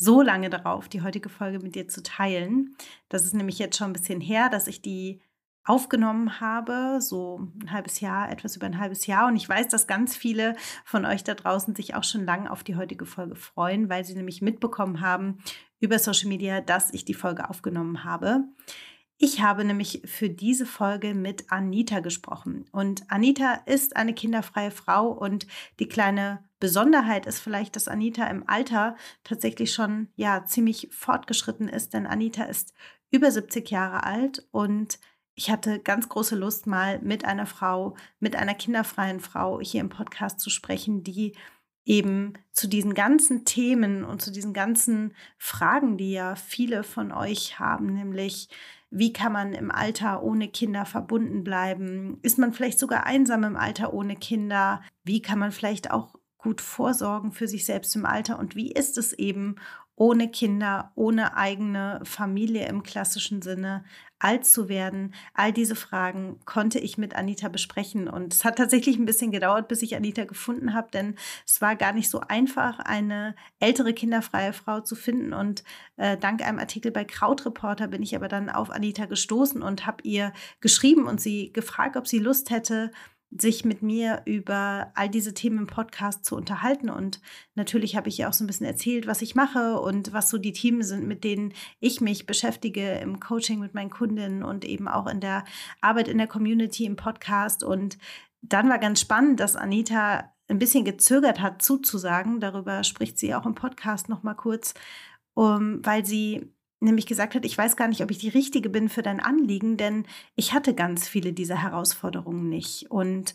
so lange darauf, die heutige Folge mit dir zu teilen. Das ist nämlich jetzt schon ein bisschen her, dass ich die aufgenommen habe, so ein halbes Jahr, etwas über ein halbes Jahr. Und ich weiß, dass ganz viele von euch da draußen sich auch schon lange auf die heutige Folge freuen, weil sie nämlich mitbekommen haben über Social Media, dass ich die Folge aufgenommen habe. Ich habe nämlich für diese Folge mit Anita gesprochen. Und Anita ist eine kinderfreie Frau und die kleine Besonderheit ist vielleicht, dass Anita im Alter tatsächlich schon ja ziemlich fortgeschritten ist, denn Anita ist über 70 Jahre alt und ich hatte ganz große Lust, mal mit einer Frau, mit einer kinderfreien Frau hier im Podcast zu sprechen, die eben zu diesen ganzen Themen und zu diesen ganzen Fragen, die ja viele von euch haben, nämlich wie kann man im Alter ohne Kinder verbunden bleiben? Ist man vielleicht sogar einsam im Alter ohne Kinder? Wie kann man vielleicht auch gut vorsorgen für sich selbst im Alter? Und wie ist es eben ohne Kinder, ohne eigene Familie im klassischen Sinne alt zu werden? All diese Fragen konnte ich mit Anita besprechen. Und es hat tatsächlich ein bisschen gedauert, bis ich Anita gefunden habe, denn es war gar nicht so einfach, eine ältere kinderfreie Frau zu finden. Und äh, dank einem Artikel bei Krautreporter bin ich aber dann auf Anita gestoßen und habe ihr geschrieben und sie gefragt, ob sie Lust hätte, sich mit mir über all diese Themen im Podcast zu unterhalten. Und natürlich habe ich ja auch so ein bisschen erzählt, was ich mache und was so die Themen sind, mit denen ich mich beschäftige im Coaching mit meinen Kundinnen und eben auch in der Arbeit in der Community im Podcast. Und dann war ganz spannend, dass Anita ein bisschen gezögert hat, zuzusagen. Darüber spricht sie auch im Podcast noch mal kurz, um, weil sie nämlich gesagt hat, ich weiß gar nicht, ob ich die Richtige bin für dein Anliegen, denn ich hatte ganz viele dieser Herausforderungen nicht. Und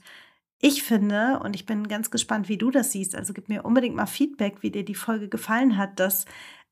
ich finde, und ich bin ganz gespannt, wie du das siehst, also gib mir unbedingt mal Feedback, wie dir die Folge gefallen hat, dass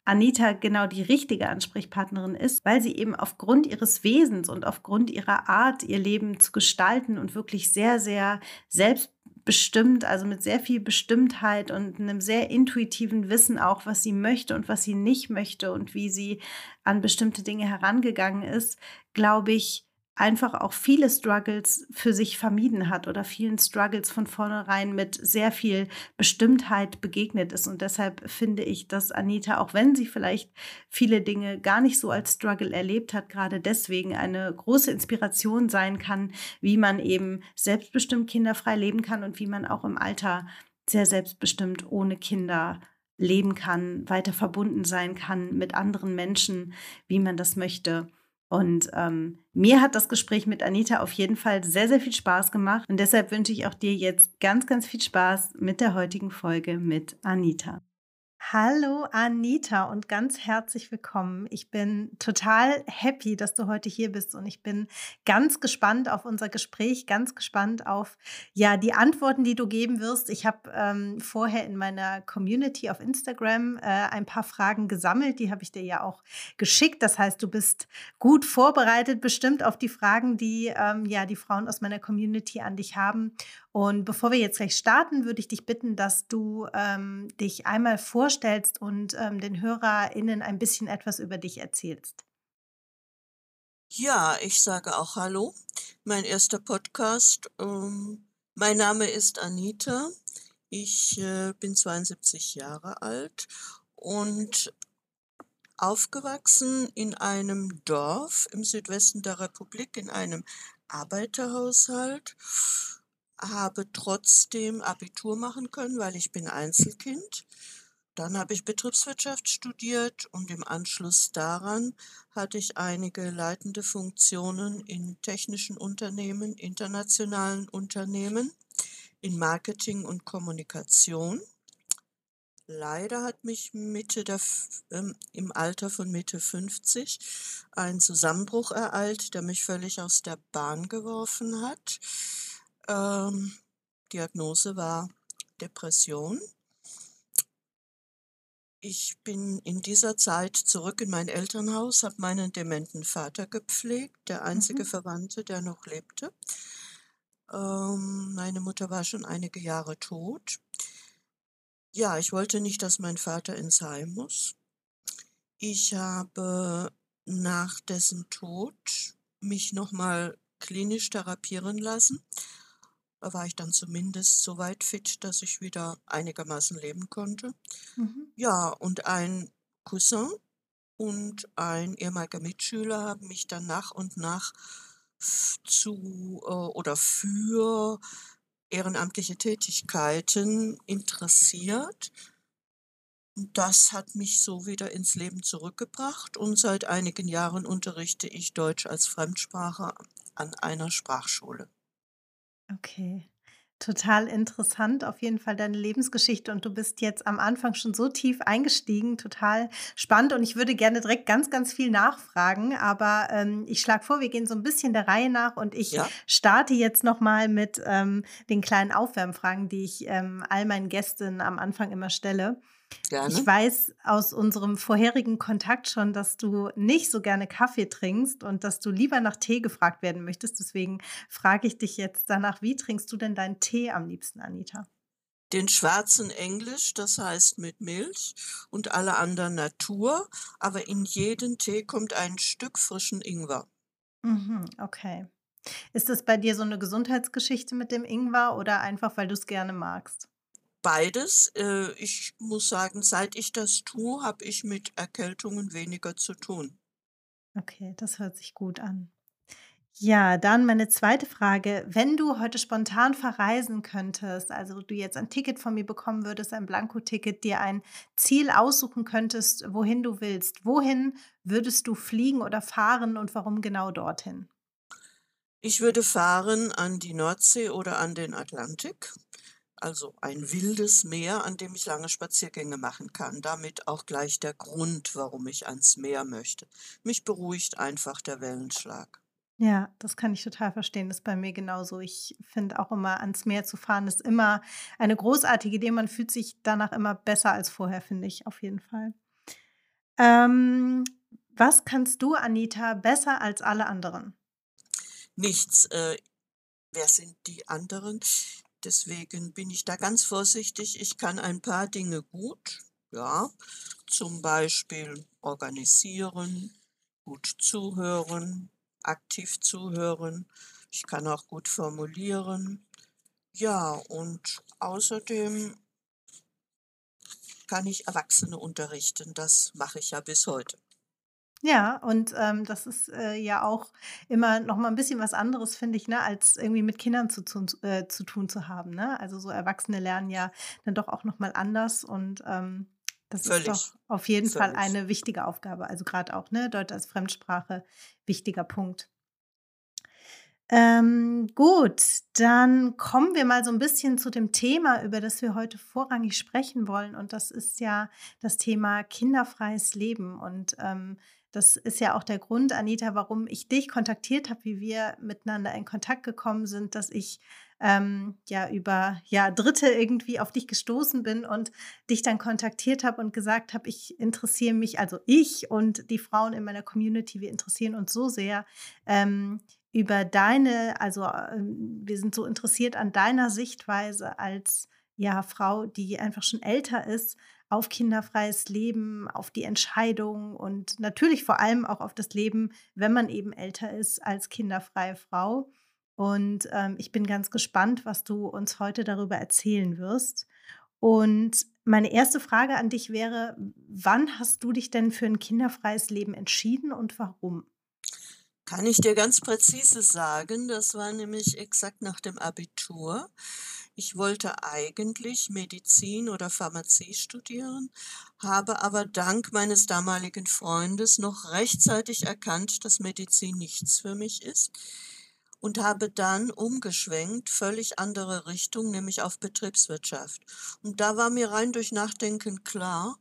Anita genau die richtige Ansprechpartnerin ist, weil sie eben aufgrund ihres Wesens und aufgrund ihrer Art, ihr Leben zu gestalten und wirklich sehr, sehr selbst bestimmt, also mit sehr viel Bestimmtheit und einem sehr intuitiven Wissen auch, was sie möchte und was sie nicht möchte und wie sie an bestimmte Dinge herangegangen ist, glaube ich, einfach auch viele Struggles für sich vermieden hat oder vielen Struggles von vornherein mit sehr viel Bestimmtheit begegnet ist. Und deshalb finde ich, dass Anita, auch wenn sie vielleicht viele Dinge gar nicht so als Struggle erlebt hat, gerade deswegen eine große Inspiration sein kann, wie man eben selbstbestimmt kinderfrei leben kann und wie man auch im Alter sehr selbstbestimmt ohne Kinder leben kann, weiter verbunden sein kann mit anderen Menschen, wie man das möchte. Und ähm, mir hat das Gespräch mit Anita auf jeden Fall sehr, sehr viel Spaß gemacht. Und deshalb wünsche ich auch dir jetzt ganz, ganz viel Spaß mit der heutigen Folge mit Anita. Hallo Anita und ganz herzlich willkommen. Ich bin total happy, dass du heute hier bist und ich bin ganz gespannt auf unser Gespräch, ganz gespannt auf ja die Antworten, die du geben wirst. Ich habe ähm, vorher in meiner Community auf Instagram äh, ein paar Fragen gesammelt, die habe ich dir ja auch geschickt. Das heißt, du bist gut vorbereitet, bestimmt auf die Fragen, die ähm, ja die Frauen aus meiner Community an dich haben. Und bevor wir jetzt gleich starten, würde ich dich bitten, dass du ähm, dich einmal vorstellst und ähm, den HörerInnen ein bisschen etwas über dich erzählst. Ja, ich sage auch Hallo. Mein erster Podcast. Ähm, mein Name ist Anita. Ich äh, bin 72 Jahre alt und aufgewachsen in einem Dorf im Südwesten der Republik, in einem Arbeiterhaushalt habe trotzdem Abitur machen können, weil ich bin Einzelkind. Dann habe ich Betriebswirtschaft studiert und im Anschluss daran hatte ich einige leitende Funktionen in technischen Unternehmen, internationalen Unternehmen, in Marketing und Kommunikation. Leider hat mich Mitte der, ähm, im Alter von Mitte 50 ein Zusammenbruch ereilt, der mich völlig aus der Bahn geworfen hat. Ähm, Diagnose war Depression. Ich bin in dieser Zeit zurück in mein Elternhaus, habe meinen dementen Vater gepflegt, der einzige Mhm. Verwandte, der noch lebte. Ähm, meine Mutter war schon einige Jahre tot. Ja, ich wollte nicht, dass mein Vater ins Heim muss. Ich habe nach dessen Tod mich noch mal klinisch therapieren lassen. War ich dann zumindest so weit fit, dass ich wieder einigermaßen leben konnte. Mhm. Ja, und ein Cousin und ein ehemaliger Mitschüler haben mich dann nach und nach zu äh, oder für ehrenamtliche Tätigkeiten interessiert. Und das hat mich so wieder ins Leben zurückgebracht und seit einigen Jahren unterrichte ich Deutsch als Fremdsprache an einer Sprachschule. Okay. Total interessant auf jeden Fall deine Lebensgeschichte und du bist jetzt am Anfang schon so tief eingestiegen, total spannend und ich würde gerne direkt ganz, ganz viel nachfragen, aber, ähm, ich schlage vor, wir gehen so ein bisschen der Reihe nach und ich Ja, starte jetzt noch mal mit, ähm, den kleinen Aufwärmfragen, die ich, ähm, all meinen Gästinnen am Anfang immer stelle. Ich gerne. weiß aus unserem vorherigen Kontakt schon, dass du nicht so gerne Kaffee trinkst und dass du lieber nach Tee gefragt werden möchtest. Deswegen frage ich dich jetzt danach, wie trinkst du denn deinen Tee am liebsten, Anita? Den schwarzen Englisch, das heißt mit Milch und alle anderen Natur, aber in jeden Tee kommt ein Stück frischen Ingwer. Mhm, okay. Ist das bei dir so eine Gesundheitsgeschichte mit dem Ingwer oder einfach, weil du es gerne magst? Beides. Äh, ich muss sagen, seit ich das tue, habe ich mit Erkältungen weniger zu tun. Okay, das hört sich gut an. Ja, dann meine zweite Frage. Wenn du heute spontan verreisen könntest, also du jetzt ein Ticket von mir bekommen würdest, ein Blankoticket, dir ein Ziel aussuchen könntest, wohin du willst, wohin würdest du fliegen oder fahren und warum genau dorthin? Ich würde fahren an die Nordsee oder an den Atlantik, also ein wildes Meer, an dem ich lange Spaziergänge machen kann. Damit auch gleich der Grund, warum ich ans Meer möchte. Mich beruhigt einfach der Wellenschlag. Ja, das kann ich total verstehen. Das ist bei mir genauso. Ich finde auch immer, ans Meer zu fahren, ist immer eine großartige Idee. Man fühlt sich danach immer besser als vorher, finde ich, auf jeden Fall. Ähm, was kannst du, Anita, besser als alle anderen? Nichts. Äh, wer sind die anderen? Deswegen bin ich da ganz vorsichtig. Ich kann ein paar Dinge gut, ja, zum Beispiel organisieren, gut zuhören, aktiv zuhören. Ich kann auch gut formulieren. Ja, und außerdem kann ich Erwachsene unterrichten. Das mache ich ja bis heute. Ja, und, ähm, das ist, äh, ja auch immer noch mal 'n bisschen was anderes, finde ich, ne, als irgendwie mit Kindern zu tun äh, zu tun zu haben, ne? Also, so Erwachsene lernen ja dann doch auch noch mal anders und, ähm, das ist Völlig, doch auf jeden Fall völlig. eine wichtige Aufgabe. Also, grad auch, ne, Deutsch als Fremdsprache, wichtiger Punkt. Ähm, gut, dann kommen wir mal so ein bisschen zu dem Thema, über das wir heute vorrangig sprechen wollen, und das ist ja das Thema kinderfreies Leben. Und, ähm, das ist ja auch der Grund, Anita, warum ich dich kontaktiert habe, wie wir miteinander in Kontakt gekommen sind, dass ich, ähm, ja, über, ja, Dritte irgendwie auf dich gestoßen bin und dich dann kontaktiert habe und gesagt habe: „Ich interessiere mich“ also ich und die Frauen in meiner Community, wir interessieren uns so sehr, ähm, über deine also, ähm, wir sind so interessiert an deiner Sichtweise als, ja, Frau, die einfach schon älter ist, auf kinderfreies Leben, auf die Entscheidung und natürlich vor allem auch auf das Leben, wenn man eben älter ist als kinderfreie Frau. Und, ähm, ich bin ganz gespannt, was du uns heute darüber erzählen wirst. Und meine erste Frage an dich wäre: Wann hast du dich denn für ein kinderfreies Leben entschieden und warum? Kann ich dir ganz präzise sagen, das war nämlich exakt nach dem Abitur. Ich wollte eigentlich Medizin oder Pharmazie studieren, habe aber dank meines damaligen Freundes noch rechtzeitig erkannt, dass Medizin nichts für mich ist und habe dann umgeschwenkt, völlig andere Richtung, nämlich auf Betriebswirtschaft. Und da war mir rein durch Nachdenken klar,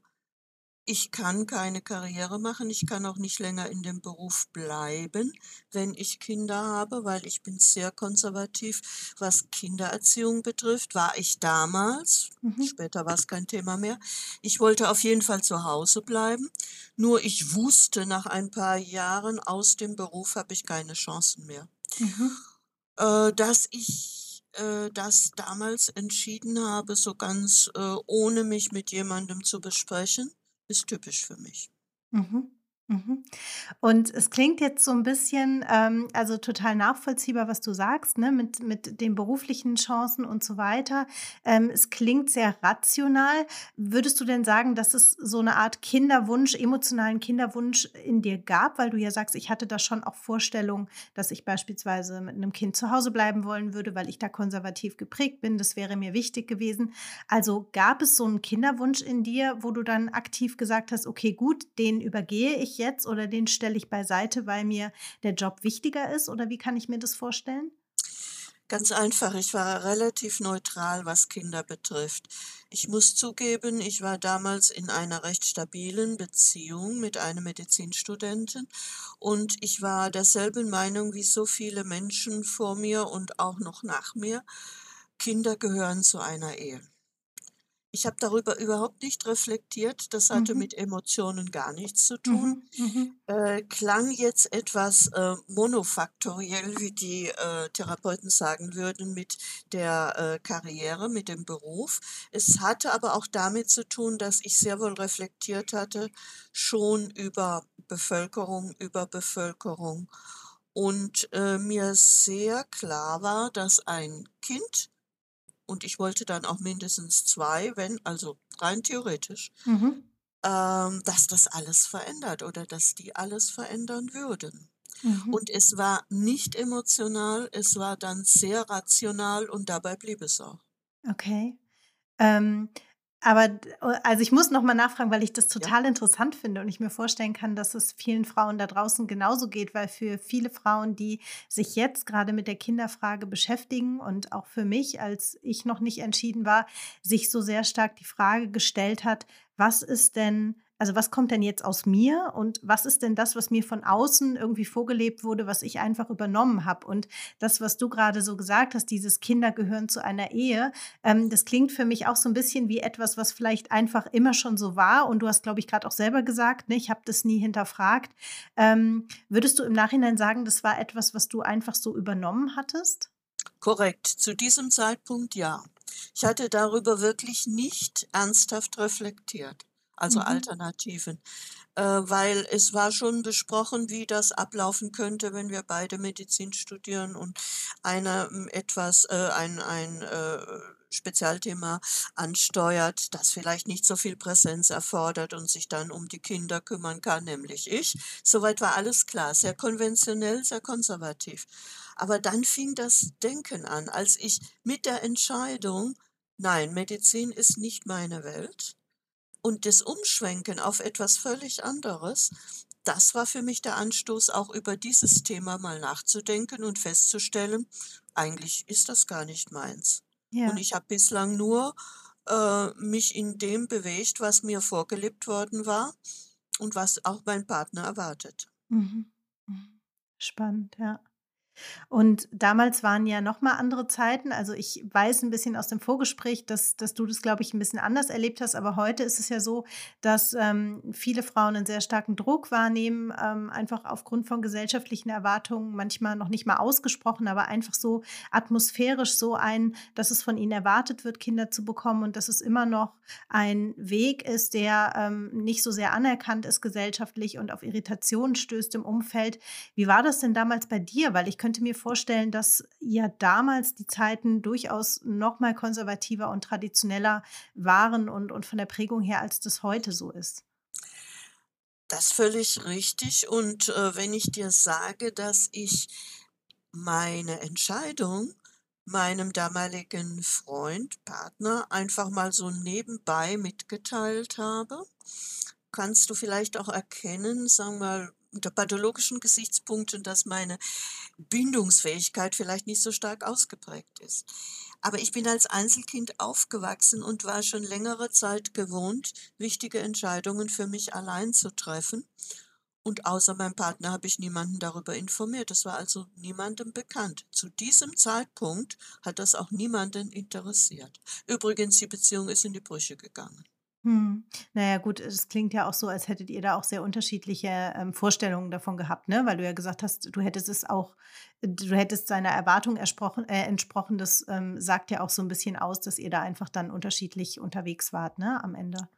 Ich kann keine Karriere machen, ich kann auch nicht länger in dem Beruf bleiben, wenn ich Kinder habe, weil ich bin sehr konservativ, was Kindererziehung betrifft, war ich damals. Mhm. Später war's kein Thema mehr. Ich wollte auf jeden Fall zu Hause bleiben, nur ich wusste nach ein paar Jahren aus dem Beruf habe ich keine Chancen mehr. Mhm. Äh, dass ich, äh, das damals entschieden habe, so ganz, äh, ohne mich mit jemandem zu besprechen, ist typisch für mich. Mhm. Und es klingt jetzt so 'n bisschen, ähm also, total nachvollziehbar, was du sagst, ne, mit mit den beruflichen Chancen und so weiter. Ähm, es klingt sehr rational. Würdest du denn sagen, dass es so 'ne Art Kinderwunsch emotionalen Kinderwunsch in dir gab? Weil du ja sagst: „Ich hatte da schon auch Vorstellungen, dass ich beispielsweise mit 'nem Kind zu Hause bleiben wollen würde, weil ich da konservativ geprägt bin. Das wäre mir wichtig gewesen.“ Also, gab es so 'n Kinderwunsch in dir, wo du dann aktiv gesagt hast: „Okay, gut, den übergehe ich jetzt oder den stelle ich beiseite, weil mir der Job wichtiger ist“, oder wie kann ich mir das vorstellen? Ganz einfach, ich war relativ neutral, was Kinder betrifft. Ich muss zugeben, ich war damals in einer recht stabilen Beziehung mit einem Medizinstudenten und ich war derselben Meinung wie so viele Menschen vor mir und auch noch nach mir: Kinder gehören zu einer Ehe. Ich habe darüber überhaupt nicht reflektiert, das hatte Mhm. mit Emotionen gar nichts zu tun. Mhm, mhm. Äh, klang jetzt etwas, äh, monofaktoriell, wie die, äh, Therapeuten sagen würden, mit der, äh, Karriere, mit dem Beruf. Es hatte aber auch damit zu tun, dass ich sehr wohl reflektiert hatte, schon über Bevölkerung Überbevölkerung und, äh, mir sehr klar war, dass ein Kind und ich wollte dann auch mindestens 2, wenn also rein theoretisch, Mhm. ähm, dass das alles verändert oder dass die alles verändern würden. Mhm. Und es war nicht emotional, es war dann sehr rational und dabei blieb es auch. Okay. Ähm, aber äh, also, ich muss noch mal nachfragen, weil ich das Ja. total interessant finde und ich mir vorstellen kann, dass es vielen Frauen da draußen genauso geht, weil für viele Frauen, die sich jetzt grade mit der Kinderfrage beschäftigen und auch für mich, als ich noch nicht entschieden war, sich so sehr stark die Frage gestellt hat: „Was ist denn also, was kommt denn jetzt aus mir und was ist denn das, was mir von außen irgendwie vorgelebt wurde, was ich einfach übernommen habe?“ Und das, was du grade so gesagt hast, dieses „Kinder gehören zu einer Ehe“, ähm, das klingt für mich auch so 'n bisschen wie etwas, was vielleicht einfach immer schon so war und du hast, glaube ich, grad auch selber gesagt, ne: „Ich habe das nie hinterfragt.“ Ähm, würdest du im Nachhinein sagen, das war etwas, was du einfach so übernommen hattest? Korrekt, zu diesem Zeitpunkt ja. Ich hatte darüber wirklich nicht ernsthaft reflektiert, also Mhm. Alternativen. Äh, weil es war schon besprochen, wie das ablaufen könnte, wenn wir beide Medizin studieren und einer, hm, etwas äh, ein ein, äh, Spezialthema ansteuert, das vielleicht nicht so viel Präsenz erfordert und sich dann um die Kinder kümmern kann, nämlich ich. So weit war alles klar, sehr konventionell, sehr konservativ. Aber dann fing das Denken an, als ich mit der Entscheidung: „Nein, Medizin ist nicht meine Welt“ und das Umschwenken auf etwas völlig anderes, das war für mich der Anstoß, auch über dieses Thema mal nachzudenken und festzustellen: „Eigentlich ist das gar nicht meins.“ Und Ja. ich habe bislang nur, äh, mich in dem bewegt, was mir vorgelebt worden war und was auch mein Partner erwartet. Mhm, mhm. Spannend, ja. Und damals waren ja noch mal andere Zeiten. Also, ich weiß 'n bisschen aus dem Vorgespräch, dass dass du das, glaube ich, 'n bisschen anders erlebt hast, aber heute ist es ja so, dass, ähm, viele Frauen 'nen sehr starken Druck wahrnehmen, ähm, einfach aufgrund von gesellschaftlichen Erwartungen, manchmal noch nicht mal ausgesprochen, aber einfach so atmosphärisch so ein dass es von ihnen erwartet wird, Kinder zu bekommen und dass es immer noch ein Weg ist, der, ähm, nicht so sehr anerkannt ist gesellschaftlich und auf Irritationen stößt im Umfeld. Wie war das denn damals bei dir? Weil ich könnte mir vorstellen, dass ja damals die Zeiten durchaus noch mal konservativer und traditioneller waren und und von der Prägung her, als das heute so ist. Das völlig richtig und, äh, wenn ich dir sage, dass ich meine Entscheidung meinem damaligen Freund, Partner einfach mal so nebenbei mitgeteilt habe, kannst du vielleicht auch erkennen, sagen wir mal unter pathologischen Gesichtspunkten, dass meine Bindungsfähigkeit vielleicht nicht so stark ausgeprägt ist. Aber ich bin als Einzelkind aufgewachsen und war schon längere Zeit gewohnt, wichtige Entscheidungen für mich allein zu treffen. Und außer meinem Partner habe ich niemanden darüber informiert. Das war also niemandem bekannt. Zu diesem Zeitpunkt hat das auch niemanden interessiert. Übrigens, die Beziehung ist in die Brüche gegangen. Mhm. Na ja, gut, es klingt ja auch so, als hättet ihr da auch sehr unterschiedliche, ähm, Vorstellungen davon gehabt, ne? Weil du ja gesagt hast, du hättest es auch du hättest seiner Erwartung äh, entsprochen. Das, ähm, sagt ja auch so ein bisschen aus, dass ihr da einfach dann unterschiedlich unterwegs wart, ne, am Ende.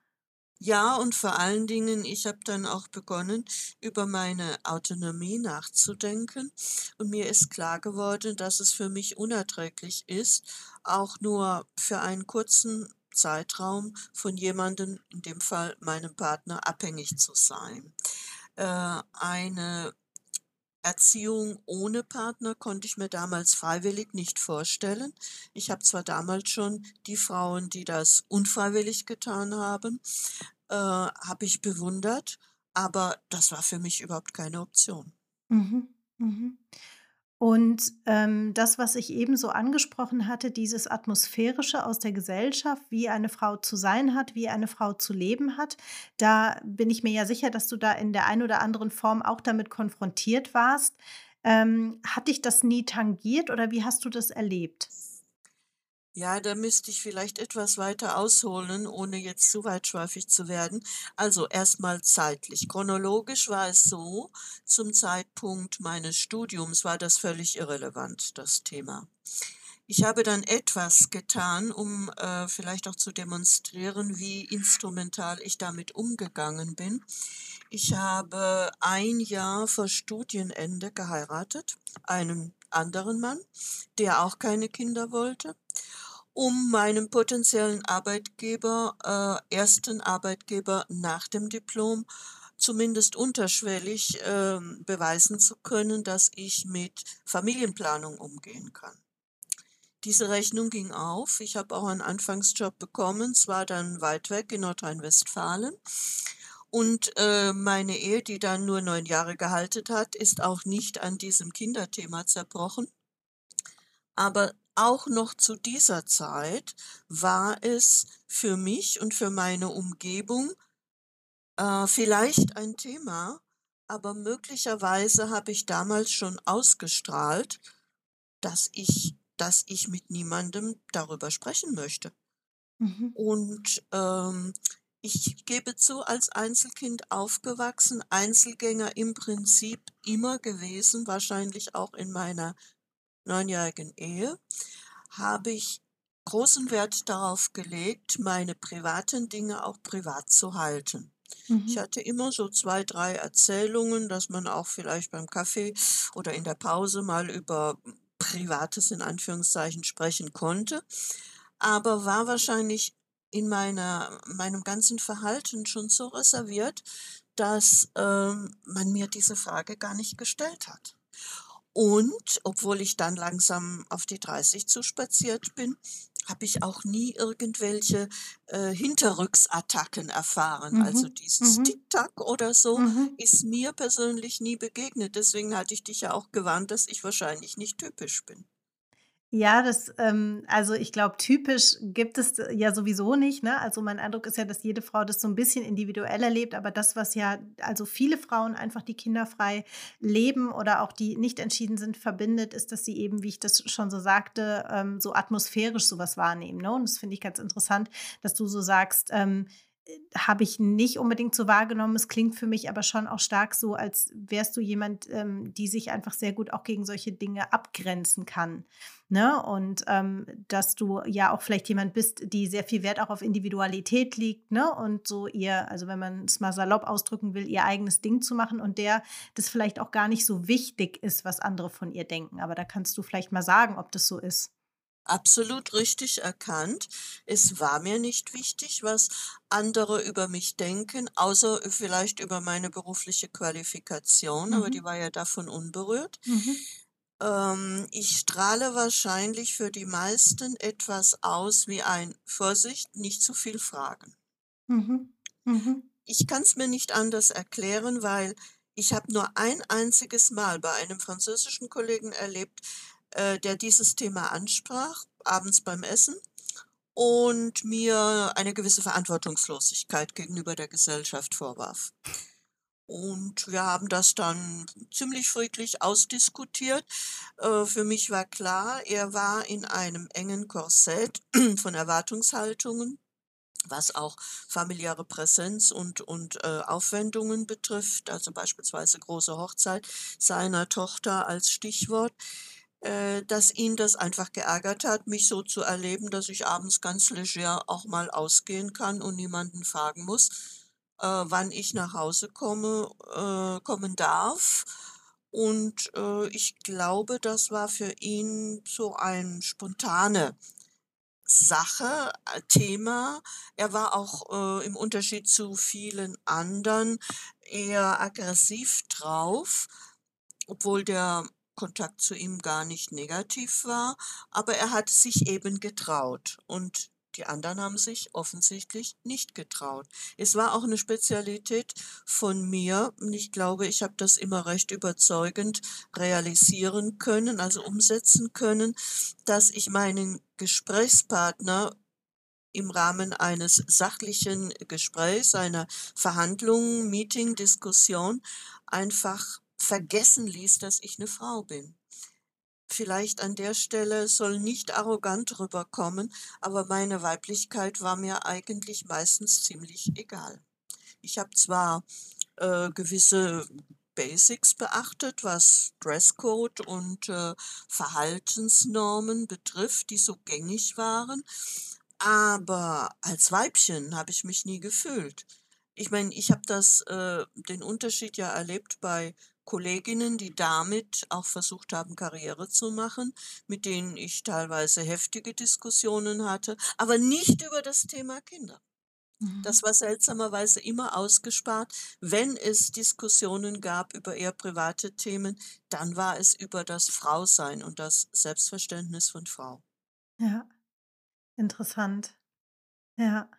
Ja, und vor allen Dingen, ich habe dann auch begonnen, über meine Autonomie nachzudenken. Und mir ist klar geworden, dass es für mich unerträglich ist, auch nur für einen kurzen Zeitraum von jemandem, in dem Fall meinem Partner, abhängig zu sein. Äh, eine Erziehung ohne Partner konnte ich mir damals freiwillig nicht vorstellen. Ich habe zwar damals schon die Frauen, die das unfreiwillig getan haben, äh, habe ich bewundert, aber das war für mich überhaupt keine Option. Mhm, mhm. Und, ähm, das, was ich eben so angesprochen hatte, dieses Atmosphärische aus der Gesellschaft, wie eine Frau zu sein hat, wie eine Frau zu leben hat, da bin ich mir ja sicher, dass du da in der einen oder anderen Form auch damit konfrontiert warst. Ähm, hat dich das nie tangiert oder wie hast du das erlebt? Ja, da müsste ich vielleicht etwas weiter ausholen, ohne jetzt zu weitschweifig zu werden. Also erstmal zeitlich. Chronologisch war es so, zum Zeitpunkt meines Studiums war das völlig irrelevant, das Thema. Ich habe dann etwas getan, um äh, vielleicht auch zu demonstrieren, wie instrumental ich damit umgegangen bin. Ich habe ein Jahr vor Studienende geheiratet, einen anderen Mann, der auch keine Kinder wollte um meinem potenziellen Arbeitgeber, äh, ersten Arbeitgeber nach dem Diplom, zumindest unterschwellig äh, beweisen zu können, dass ich mit Familienplanung umgehen kann. Diese Rechnung ging auf. Ich habe auch einen Anfangsjob bekommen, zwar dann weit weg in Nordrhein-Westfalen. Und äh, meine Ehe, die dann nur neun Jahre gehalten hat, ist auch nicht an diesem Kinderthema zerbrochen. Aber auch noch zu dieser Zeit war es für mich und für meine Umgebung äh, vielleicht ein Thema, aber möglicherweise habe ich damals schon ausgestrahlt, dass ich, dass ich mit niemandem darüber sprechen möchte. Mhm. Und ähm, ich gebe zu, als Einzelkind aufgewachsen, Einzelgänger im Prinzip immer gewesen, wahrscheinlich auch in meiner neunjährigen Ehe habe ich großen Wert darauf gelegt, meine privaten Dinge auch privat zu halten. Ich Mhm. hatte immer so zwei, drei Erzählungen, dass man auch vielleicht beim Kaffee oder in der Pause mal über Privates in Anführungszeichen sprechen konnte, aber war wahrscheinlich in meiner meinem ganzen Verhalten schon so reserviert, dass, ähm, man mir diese Frage gar nicht gestellt hat. Und obwohl ich dann langsam auf die 30 zuspaziert bin, habe ich auch nie irgendwelche, äh, Hinterrücksattacken erfahren. Also Mhm. dieses Mhm. Tick-Tack oder so Mhm. ist mir persönlich nie begegnet. Deswegen hatte ich dich ja auch gewarnt, dass ich wahrscheinlich nicht typisch bin. Ja, das, ähm also, ich glaube, typisch gibt es ja sowieso nicht, ne? Also, mein Eindruck ist ja, dass jede Frau das so ein bisschen individuell erlebt, aber das, was ja also, viele Frauen einfach, die kinderfrei leben oder auch die nicht entschieden sind, verbindet, ist, dass sie eben, wie ich das schon so sagte, ähm, so atmosphärisch sowas wahrnehmen, ne? Und das finde ich ganz interessant, dass du so sagst, ähm, äh, habe ich nicht unbedingt so wahrgenommen. Es klingt für mich aber schon auch stark so, als wärst du jemand, ähm, die sich einfach sehr gut auch gegen solche Dinge abgrenzen kann, ne? Und, ähm, dass du ja auch vielleicht jemand bist, die sehr viel Wert auch auf Individualität liegt, ne? Und so ihr also, wenn man es mal salopp ausdrücken will, ihr eigenes Ding zu machen und der das vielleicht auch gar nicht so wichtig ist, was andere von ihr denken. Aber da kannst du vielleicht mal sagen, ob das so ist. Absolut richtig erkannt. Es war mir nicht wichtig, was andere über mich denken, außer vielleicht über meine berufliche Qualifikation, aber die Mhm. war ja davon unberührt. Mhm. Ähm, ich strahle wahrscheinlich für die meisten etwas aus wie ein Vorsicht, nicht zu viel fragen. Mhm. Mhm. Ich kann es mir nicht anders erklären, weil Ich habe nur ein einziges Mal bei einem französischen Kollegen erlebt, äh, der dieses Thema ansprach, abends beim Essen und mir eine gewisse Verantwortungslosigkeit gegenüber der Gesellschaft vorwarf. Und wir haben das dann ziemlich friedlich ausdiskutiert. Äh, für mich war klar, er war in einem engen Korsett von Erwartungshaltungen, was auch familiäre Präsenz und, und äh, Aufwendungen betrifft, also beispielsweise große Hochzeit seiner Tochter als Stichwort dass ihn das einfach geärgert hat, mich so zu erleben, dass ich abends ganz leger auch mal ausgehen kann und niemanden fragen muss, äh, wann ich nach Hause komme, äh, kommen darf. Und äh, ich glaube, das war für ihn so ein spontane Sache, äh, Thema. Er war auch äh, im Unterschied zu vielen anderen eher aggressiv drauf, obwohl der Kontakt zu ihm gar nicht negativ war, aber er hat sich eben getraut und die anderen haben sich offensichtlich nicht getraut. Es war auch eine Spezialität von mir und ich glaube, ich habe das immer recht überzeugend realisieren können, also umsetzen können, dass ich meinen Gesprächspartner im Rahmen eines sachlichen Gesprächs, einer Verhandlung, Meeting, Diskussion einfach vergessen ließ, dass ich eine Frau bin. Vielleicht an der Stelle soll nicht arrogant rüberkommen, aber meine Weiblichkeit war mir eigentlich meistens ziemlich egal. Ich habe zwar äh, gewisse Basics beachtet, was Dresscode und äh, Verhaltensnormen betrifft, die so gängig waren, aber als Weibchen habe ich mich nie gefühlt. Ich meine, ich habe das äh, den Unterschied ja erlebt bei Kolleginnen, die damit auch versucht haben, Karriere zu machen, mit denen ich teilweise heftige Diskussionen hatte, aber nicht über das Thema Kinder. Mhm. Das war seltsamerweise immer ausgespart. Wenn es Diskussionen gab über eher private Themen, dann war es über das Frausein und das Selbstverständnis von Frau. Ja, interessant. Ja.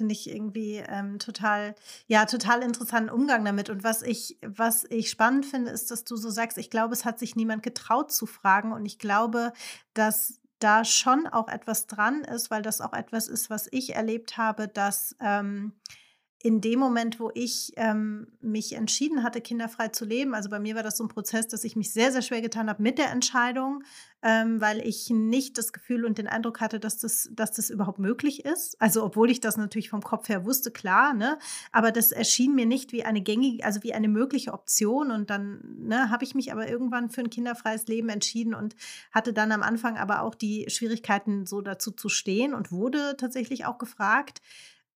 Finde ich irgendwie ähm, total, ja, total interessanten Umgang damit. Und was ich, was ich spannend finde, ist, dass du so sagst, ich glaube, es hat sich niemand getraut zu fragen. Und ich glaube, dass da schon auch etwas dran ist, weil das auch etwas ist, was ich erlebt habe, dass ähm, in dem Moment, wo ich ähm, mich entschieden hatte, kinderfrei zu leben, also bei mir war das so ein Prozess, dass ich mich sehr, sehr schwer getan habe mit der Entscheidung, ähm, weil ich nicht das Gefühl und den Eindruck hatte, dass das, dass das überhaupt möglich ist. Also obwohl ich das natürlich vom Kopf her wusste, klar, ne, aber das erschien mir nicht wie eine gängige, also wie eine mögliche Option. Und dann ne, habe ich mich aber irgendwann für ein kinderfreies Leben entschieden und hatte dann am Anfang aber auch die Schwierigkeiten, so dazu zu stehen und wurde tatsächlich auch gefragt.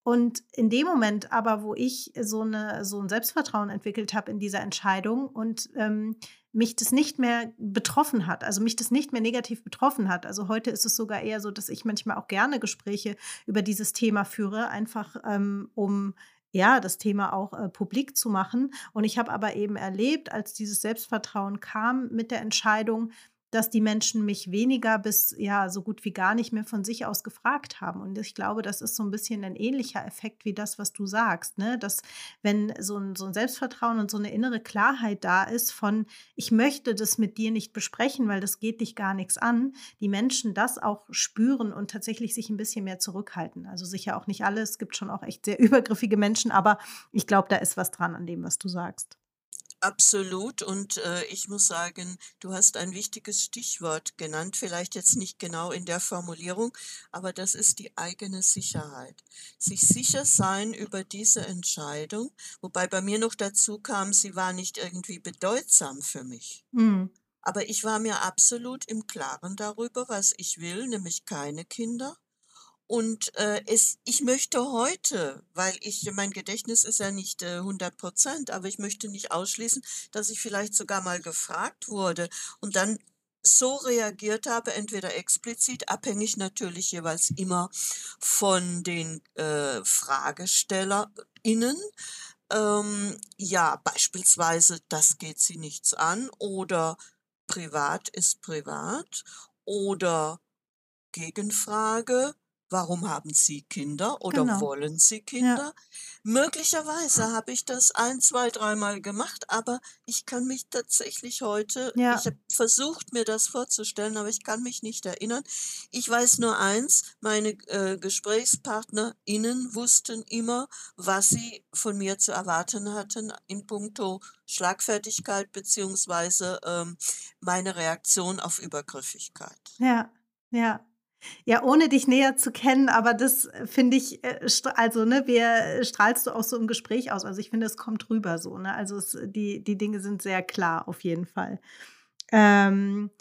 Und in dem Moment aber, wo ich so, eine, so ein Selbstvertrauen entwickelt habe in dieser Entscheidung und ähm, mich das nicht mehr betroffen hat, also mich das nicht mehr negativ betroffen hat. Also heute ist es sogar eher so, dass ich manchmal auch gerne Gespräche über dieses Thema führe, einfach ähm, um ja, das Thema auch äh, publik zu machen. Und ich habe aber eben erlebt, als dieses Selbstvertrauen kam mit der Entscheidung, dass die Menschen mich weniger bis ja so gut wie gar nicht mehr von sich aus gefragt haben. Und ich glaube, das ist so ein bisschen ein ähnlicher Effekt wie das, was du sagst, ne? Dass wenn so ein, so ein Selbstvertrauen und so eine innere Klarheit da ist von, ich möchte das mit dir nicht besprechen, weil das geht dich gar nichts an, die Menschen das auch spüren und tatsächlich sich ein bisschen mehr zurückhalten. Also sicher auch nicht alle, es gibt schon auch echt sehr übergriffige Menschen, aber ich glaube, da ist was dran an dem, was du sagst. Absolut. Und äh, ich muss sagen, du hast ein wichtiges Stichwort genannt, vielleicht jetzt nicht genau in der Formulierung, aber das ist die eigene Sicherheit. Sich sicher sein über diese Entscheidung, wobei bei mir noch dazu kam, sie war nicht irgendwie bedeutsam für mich. Mhm. Aber ich war mir absolut im Klaren darüber, was ich will, nämlich keine Kinder und äh, es, ich möchte heute, weil ich, mein Gedächtnis ist ja nicht äh, 100 Prozent, aber ich möchte nicht ausschließen, dass ich vielleicht sogar mal gefragt wurde und dann so reagiert habe, entweder explizit, abhängig natürlich jeweils immer von den äh, FragestellerInnen. Ähm, ja, beispielsweise, das geht sie nichts an oder privat ist privat oder Gegenfrage, Warum haben Sie Kinder oder Genau. wollen Sie Ja. Kinder? Möglicherweise habe ich das ein, zwei, dreimal gemacht, aber ich kann mich tatsächlich heute ich Ja. habe versucht, mir das vorzustellen, aber ich kann mich nicht erinnern. Ich weiß nur eins, meine, äh, GesprächspartnerInnen wussten immer, was sie von mir zu erwarten hatten in puncto Schlagfertigkeit beziehungsweise, ähm, meine Reaktion auf Übergriffigkeit. Ja, ja. Ja, ohne dich näher zu kennen, aber das, äh, finde ich, äh, also, ne, wir äh, strahlst du auch so im Gespräch aus. Also, ich finde, es kommt rüber so, ne? Also, es die die Dinge sind sehr klar auf jeden Fall. Ähm,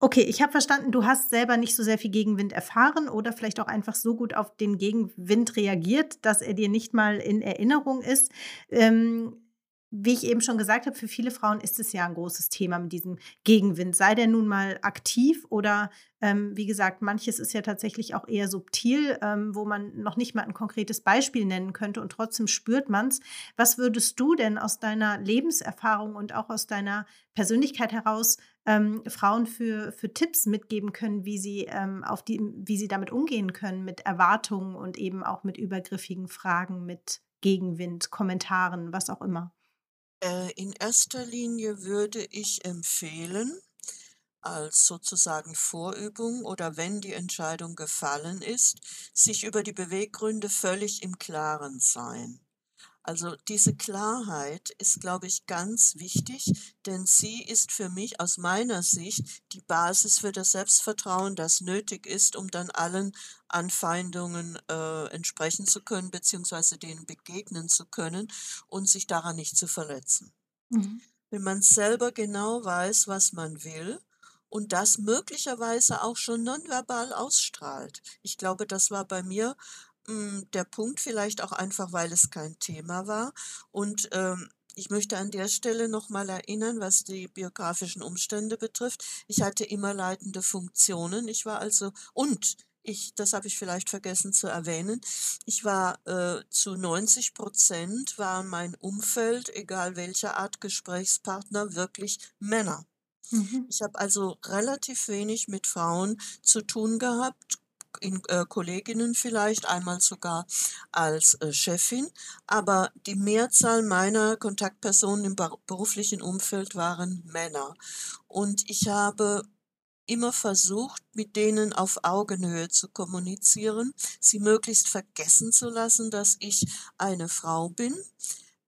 okay, ich habe verstanden, du hast selber nicht so sehr viel Gegenwind erfahren oder vielleicht auch einfach so gut auf den Gegenwind reagiert, dass er dir nicht mal in Erinnerung ist. Ähm, wie ich eben schon gesagt habe, für viele Frauen ist es ja ein großes Thema mit diesem Gegenwind, sei der nun mal aktiv oder, ähm, wie gesagt, manches ist ja tatsächlich auch eher subtil, ähm, wo man noch nicht mal ein konkretes Beispiel nennen könnte und trotzdem spürt man's. Was würdest du denn aus deiner Lebenserfahrung und auch aus deiner Persönlichkeit heraus, ähm, Frauen für für Tipps mitgeben können, wie sie, ähm, auf die wie sie damit umgehen können mit Erwartungen und eben auch mit übergriffigen Fragen, mit Gegenwind, Kommentaren, was auch immer? Äh, in erster Linie würde ich empfehlen, als sozusagen Vorübung oder wenn die Entscheidung gefallen ist, sich über die Beweggründe völlig im Klaren sein. Also diese Klarheit ist, glaube ich, ganz wichtig, denn sie ist für mich aus meiner Sicht die Basis für das Selbstvertrauen, das nötig ist, um dann allen Anfeindungen, äh, entsprechen zu können, beziehungsweise denen begegnen zu können und sich daran nicht zu verletzen. Mhm. Wenn man selber genau weiß, was man will und das möglicherweise auch schon nonverbal ausstrahlt. Ich glaube, das war bei mir, der Punkt, vielleicht auch einfach, weil es kein Thema war. Und, ähm, ich möchte an der Stelle noch mal erinnern, was die biografischen Umstände betrifft. Ich hatte immer leitende Funktionen. Ich war also und ich das habe ich vielleicht vergessen zu erwähnen, ich war, äh, zu 90 war mein Umfeld, egal welcher Art Gesprächspartner, wirklich Männer. Mhm. Ich habe also relativ wenig mit Frauen zu tun gehabt, in äh, Kolleginnen vielleicht, einmal sogar als, äh, Chefin, aber die Mehrzahl meiner Kontaktpersonen im ber beruflichen Umfeld waren Männer. Und ich habe immer versucht, mit denen auf Augenhöhe zu kommunizieren, sie möglichst vergessen zu lassen, dass ich eine Frau bin.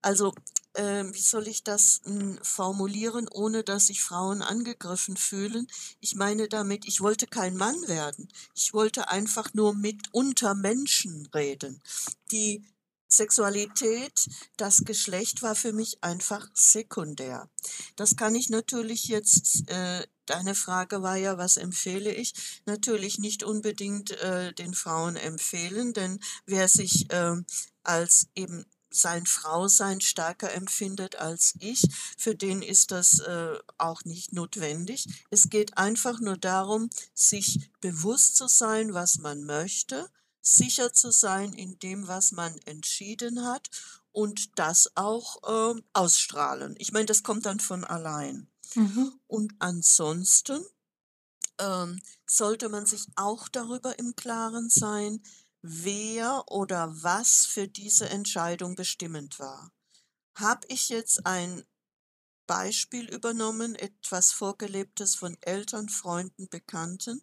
Also, ähm, wie soll ich das, hm, formulieren, ohne dass sich Frauen angegriffen fühlen? Ich meine damit, ich wollte kein Mann werden. Ich wollte einfach nur mit unter Menschen reden. Die Sexualität, das Geschlecht war für mich einfach sekundär. Das kann ich natürlich jetzt äh, deine Frage war ja, was empfehle ich? Natürlich nicht unbedingt, äh, den Frauen empfehlen, denn wer sich, ähm, als eben sein Frausein stärker empfindet als ich, für den ist das, äh, auch nicht notwendig. Es geht einfach nur darum, sich bewusst zu sein, was man möchte, sicher zu sein in dem, was man entschieden hat und das auch, ähm, ausstrahlen. Ich meine, das kommt dann von allein. Mhm. Und ansonsten, ähm, sollte man sich auch darüber im Klaren sein, wer oder was für diese Entscheidung bestimmend war. Habe ich jetzt ein Beispiel übernommen, etwas Vorgelebtes von Eltern, Freunden, Bekannten,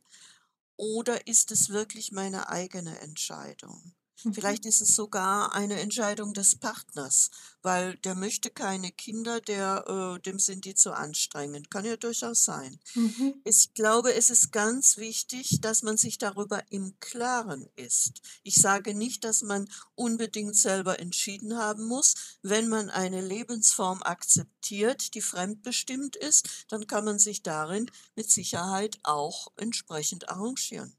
oder ist es wirklich meine eigene Entscheidung? Mhm. Vielleicht ist es sogar eine Entscheidung des Partners, weil der möchte keine Kinder, der äh, dem sind die zu anstrengend. Kann ja durchaus sein. Mhm. Ich glaube, es ist ganz wichtig, dass man sich darüber im Klaren ist. Ich sage nicht, dass man unbedingt selber entschieden haben muss. Wenn man eine Lebensform akzeptiert, die fremdbestimmt ist, dann kann man sich darin mit Sicherheit auch entsprechend arrangieren.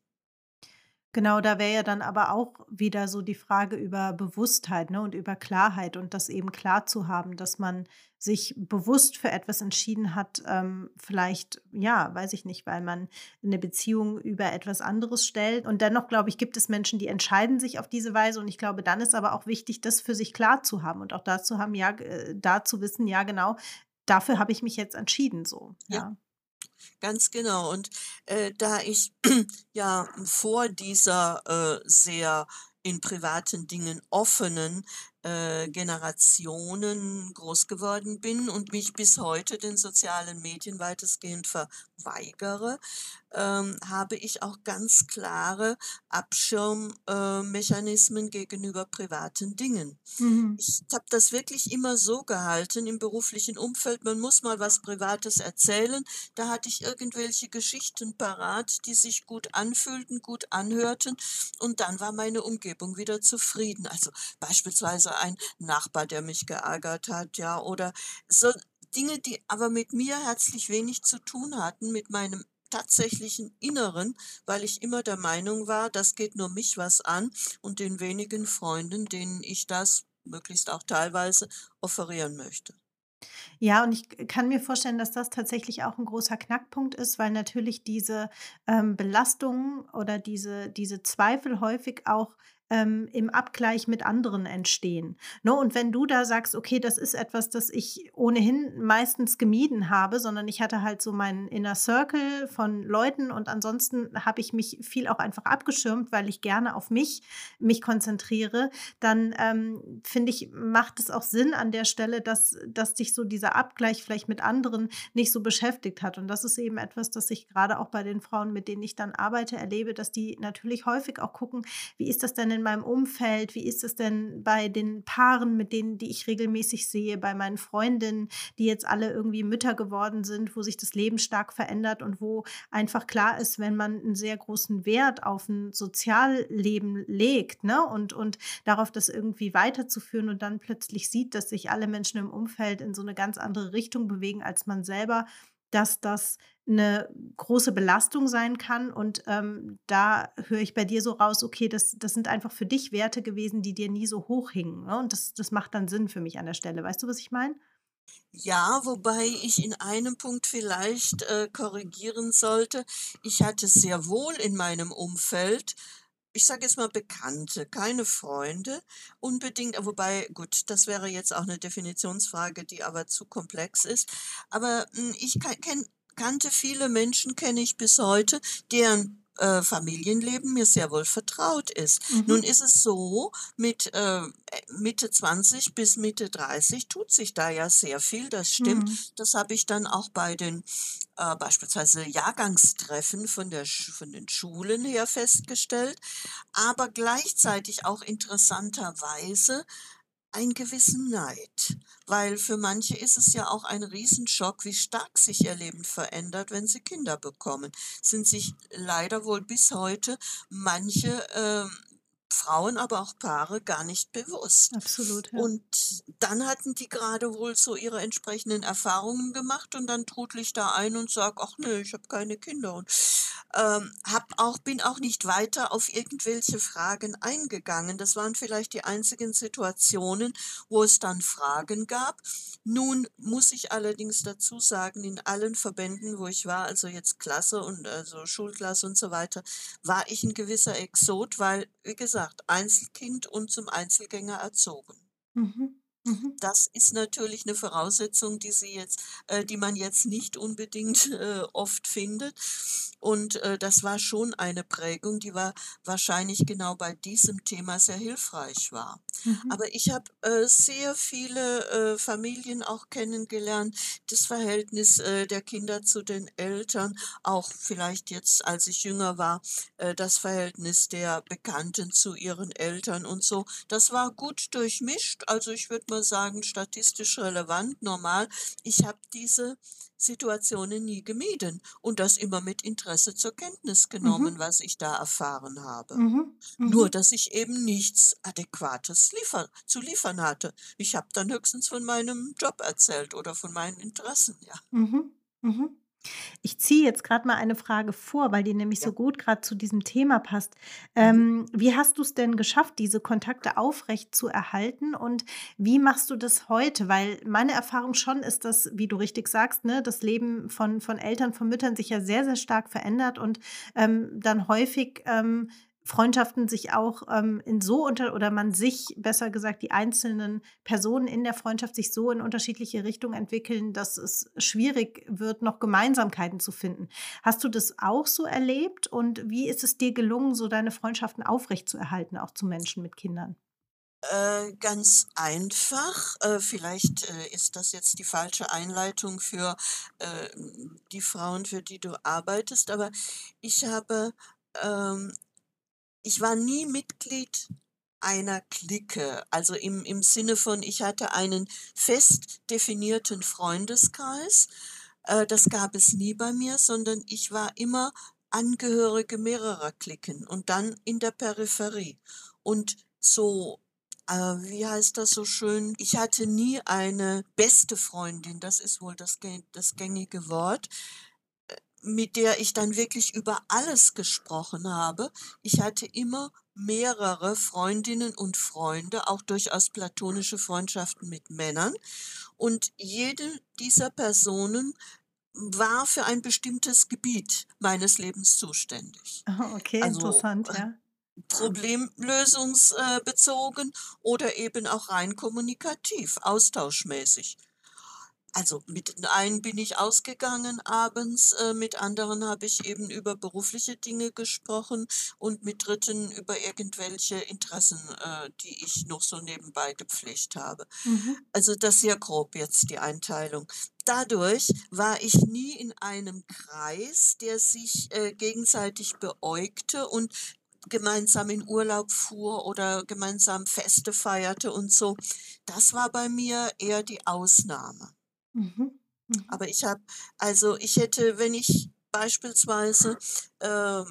Genau, da wäre ja dann aber auch wieder so die Frage über Bewusstheit, ne, und über Klarheit und das eben klar zu haben, dass man sich bewusst für etwas entschieden hat, ähm, vielleicht, ja, weiß ich nicht, weil man eine Beziehung über etwas anderes stellt. Und dennoch, glaube ich, gibt es Menschen, die entscheiden sich auf diese Weise. Und ich glaube, dann ist aber auch wichtig, das für sich klar zu haben und auch da zu haben, ja, äh, da zu wissen, ja, genau, dafür habe ich mich jetzt entschieden, so, Ja, ja. Ganz genau. Und, äh, da ich ja vor dieser, äh, sehr in privaten Dingen offenen, äh, Generationen groß geworden bin und mich bis heute den sozialen Medien weitestgehend verweigere, ähm, habe ich auch ganz klare Abschirmmechanismen äh, gegenüber privaten Dingen. Mhm. Ich habe das wirklich immer so gehalten im beruflichen Umfeld, man muss mal was Privates erzählen. Da hatte ich irgendwelche Geschichten parat, die sich gut anfühlten, gut anhörten und dann war meine Umgebung wieder zufrieden. Also beispielsweise ein Nachbar, der mich geärgert hat, ja, oder so Dinge, die aber mit mir herzlich wenig zu tun hatten, mit meinem tatsächlichen Inneren, weil ich immer der Meinung war, das geht nur mich was an und den wenigen Freunden, denen ich das möglichst auch teilweise offerieren möchte. Ja, und ich kann mir vorstellen, dass das tatsächlich auch ein großer Knackpunkt ist, weil natürlich diese, ähm, Belastungen oder diese diese Zweifel häufig auch, ähm, im Abgleich mit anderen entstehen, ne? Und wenn du da sagst: „Okay, das ist etwas, das ich ohnehin meistens gemieden habe, sondern ich hatte halt so meinen Inner Circle von Leuten und ansonsten habe ich mich viel auch einfach abgeschirmt, weil ich gerne auf mich mich konzentriere“, dann, ähm, finde ich, macht es auch Sinn an der Stelle, dass dass dich so dieser Abgleich vielleicht mit anderen nicht so beschäftigt hat. Und das ist eben etwas, das ich gerade auch bei den Frauen, mit denen ich dann arbeite, erlebe, dass die natürlich häufig auch gucken: „Wie ist das denn in meinem Umfeld? Wie ist es denn bei den Paaren, mit denen die ich regelmäßig sehe, bei meinen Freundinnen, die jetzt alle irgendwie Mütter geworden sind, wo sich das Leben stark verändert und wo einfach klar ist, wenn man einen sehr großen Wert auf ein Sozialleben legt, ne, und und darauf, das irgendwie weiterzuführen und dann plötzlich sieht, dass sich alle Menschen im Umfeld in so eine ganz andere Richtung bewegen als man selber, dass das eine große Belastung sein kann. Und, ähm, da höre ich bei dir so raus, okay, das das sind einfach für dich Werte gewesen, die dir nie so hoch hingen, ne? Und das das macht dann Sinn für mich an der Stelle. Weißt du, was ich meine? Ja, wobei ich in einem Punkt vielleicht, äh, korrigieren sollte. Ich hatte sehr wohl in meinem Umfeld ich sage jetzt mal Bekannte, keine Freunde unbedingt, äh, wobei gut, das wäre jetzt auch eine Definitionsfrage, die aber zu komplex ist. Aber, hm, ich kannte viele Menschen, kenne ich bis heute, deren, äh, Familienleben mir sehr wohl vertraut ist. Nun Mhm. ist es so, mit, äh, äh, Mitte 20 bis Mitte 30 tut sich da ja sehr viel, das stimmt. Mhm. Das habe ich dann auch bei den, äh, beispielsweise Jahrgangstreffen von der von den Schulen her festgestellt, aber gleichzeitig auch interessanterweise einen gewissen Neid, weil für manche ist es ja auch ein Riesenschock, wie stark sich ihr Leben verändert, wenn sie Kinder bekommen. Sind sich leider wohl bis heute manche, ähm, Frauen, aber auch Paare gar nicht bewusst. Absolut, ja. Und dann hatten die gerade wohl so ihre entsprechenden Erfahrungen gemacht und dann trudle ich da ein und sage: „Ach ne, ich habe keine Kinder“ und, ähm, habe auch bin auch nicht weiter auf irgendwelche Fragen eingegangen. Das waren vielleicht die einzigen Situationen, wo es dann Fragen gab. Nun muss ich allerdings dazu sagen, in allen Verbänden, wo ich war, also jetzt Klasse und also Schulklasse und so weiter, war ich ein gewisser Exot, weil, wie gesagt, Einzelkind und zum Einzelgänger erzogen. Mhm. Mhm. Das ist natürlich 'ne Voraussetzung, die sie jetzt äh, die man jetzt nicht unbedingt, äh, oft findet. Und, äh, das war schon eine Prägung, die war wahrscheinlich genau bei diesem Thema sehr hilfreich war. Mhm. Aber ich habe, äh, sehr viele, äh, Familien auch kennengelernt, das Verhältnis, äh, der Kinder zu den Eltern, auch vielleicht jetzt, als ich jünger war, das Verhältnis der Bekannten zu ihren Eltern und so. Das war gut durchmischt. Also, ich würde mal sagen, statistisch relevant, normal. Ich habe diese Situationen nie gemieden und das immer mit Interesse zur Kenntnis genommen, Mhm. was ich da erfahren habe. Mhm. Nur, Mhm. dass ich eben nichts Adäquates liefer zu liefern hatte. Ich habe dann höchstens von meinem Job erzählt oder von meinen Interessen, ja. Mhm. Mhm. Ich ziehe jetzt gerade mal eine Frage vor, weil die nämlich Ja. so gut gerade zu diesem Thema passt. Mhm. Ähm, wie hast du es denn geschafft, diese Kontakte aufrecht zu erhalten und wie machst du das heute? Weil meine Erfahrung schon ist, dass, wie du richtig sagst, ne, das Leben von von Eltern, von Müttern sich ja sehr, sehr stark verändert und, ähm, dann häufig, ähm, Freundschaften sich auch, ähm, in so unter oder man sich besser gesagt, die einzelnen Personen in der Freundschaft sich so in unterschiedliche Richtungen entwickeln, dass es schwierig wird, noch Gemeinsamkeiten zu finden. Hast du das auch so erlebt und wie ist es dir gelungen, so deine Freundschaften aufrechtzuerhalten, auch zu Menschen mit Kindern? Äh, ganz einfach. Äh, vielleicht, äh, ist das jetzt die falsche Einleitung für, äh, die Frauen, für die du arbeitest, aber ich habe, ähm ich war nie Mitglied einer Clique, also im im Sinne von, ich hatte einen fest definierten Freundeskreis. Äh, das gab es nie bei mir, sondern ich war immer Angehörige mehrerer Cliquen und dann in der Peripherie. Und so äh, wie heißt das so schön? Ich hatte nie eine beste Freundin, das ist wohl das das gängige Wort, mit der ich dann wirklich über alles gesprochen habe. Ich hatte immer mehrere Freundinnen und Freunde, auch durchaus platonische Freundschaften mit Männern. Und jede dieser Personen war für ein bestimmtes Gebiet meines Lebens zuständig. Okay, Also, interessant, äh ja. problemlösungsbezogen oder eben auch rein kommunikativ, austauschmäßig. Also, mit den einen bin ich ausgegangen abends, äh, mit anderen habe ich eben über berufliche Dinge gesprochen und mit Dritten über irgendwelche Interessen, äh, die ich noch so nebenbei gepflegt habe. Mhm. Also, das sehr grob jetzt die Einteilung. Dadurch war ich nie in einem Kreis, der sich, äh, gegenseitig beäugte und gemeinsam in Urlaub fuhr oder gemeinsam Feste feierte und so. Das war bei mir eher die Ausnahme. Mhm. Mhm. Aber ich habe also, ich hätte, wenn ich beispielsweise, ähm,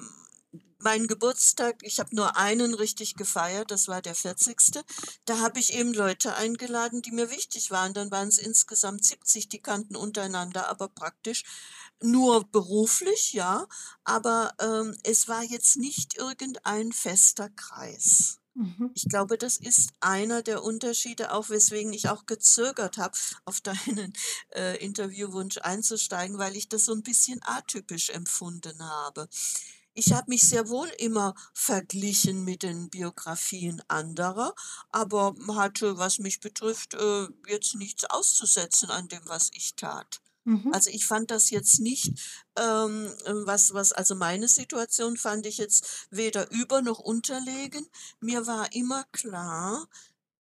meinen Geburtstag ich habe nur einen richtig gefeiert, das war der 40. Da habe ich eben Leute eingeladen, die mir wichtig waren. Dann waren's insgesamt 70, die kannten untereinander aber praktisch nur beruflich, ja, aber, ähm, es war jetzt nicht irgendein fester Kreis. Mhm. Ich glaube, das ist einer der Unterschiede auch, weswegen ich auch gezögert habe, auf deinen, äh, Interviewwunsch einzusteigen, weil ich das so 'n bisschen atypisch empfunden habe. Ich habe mich sehr wohl immer verglichen mit den Biografien anderer, aber hatte, was mich betrifft, äh, jetzt nichts auszusetzen an dem, was ich tat. Mhm. Also, ich fand das jetzt nicht, ähm, äh, was was also, meine Situation fand ich jetzt weder über noch unterlegen. Mir war immer klar,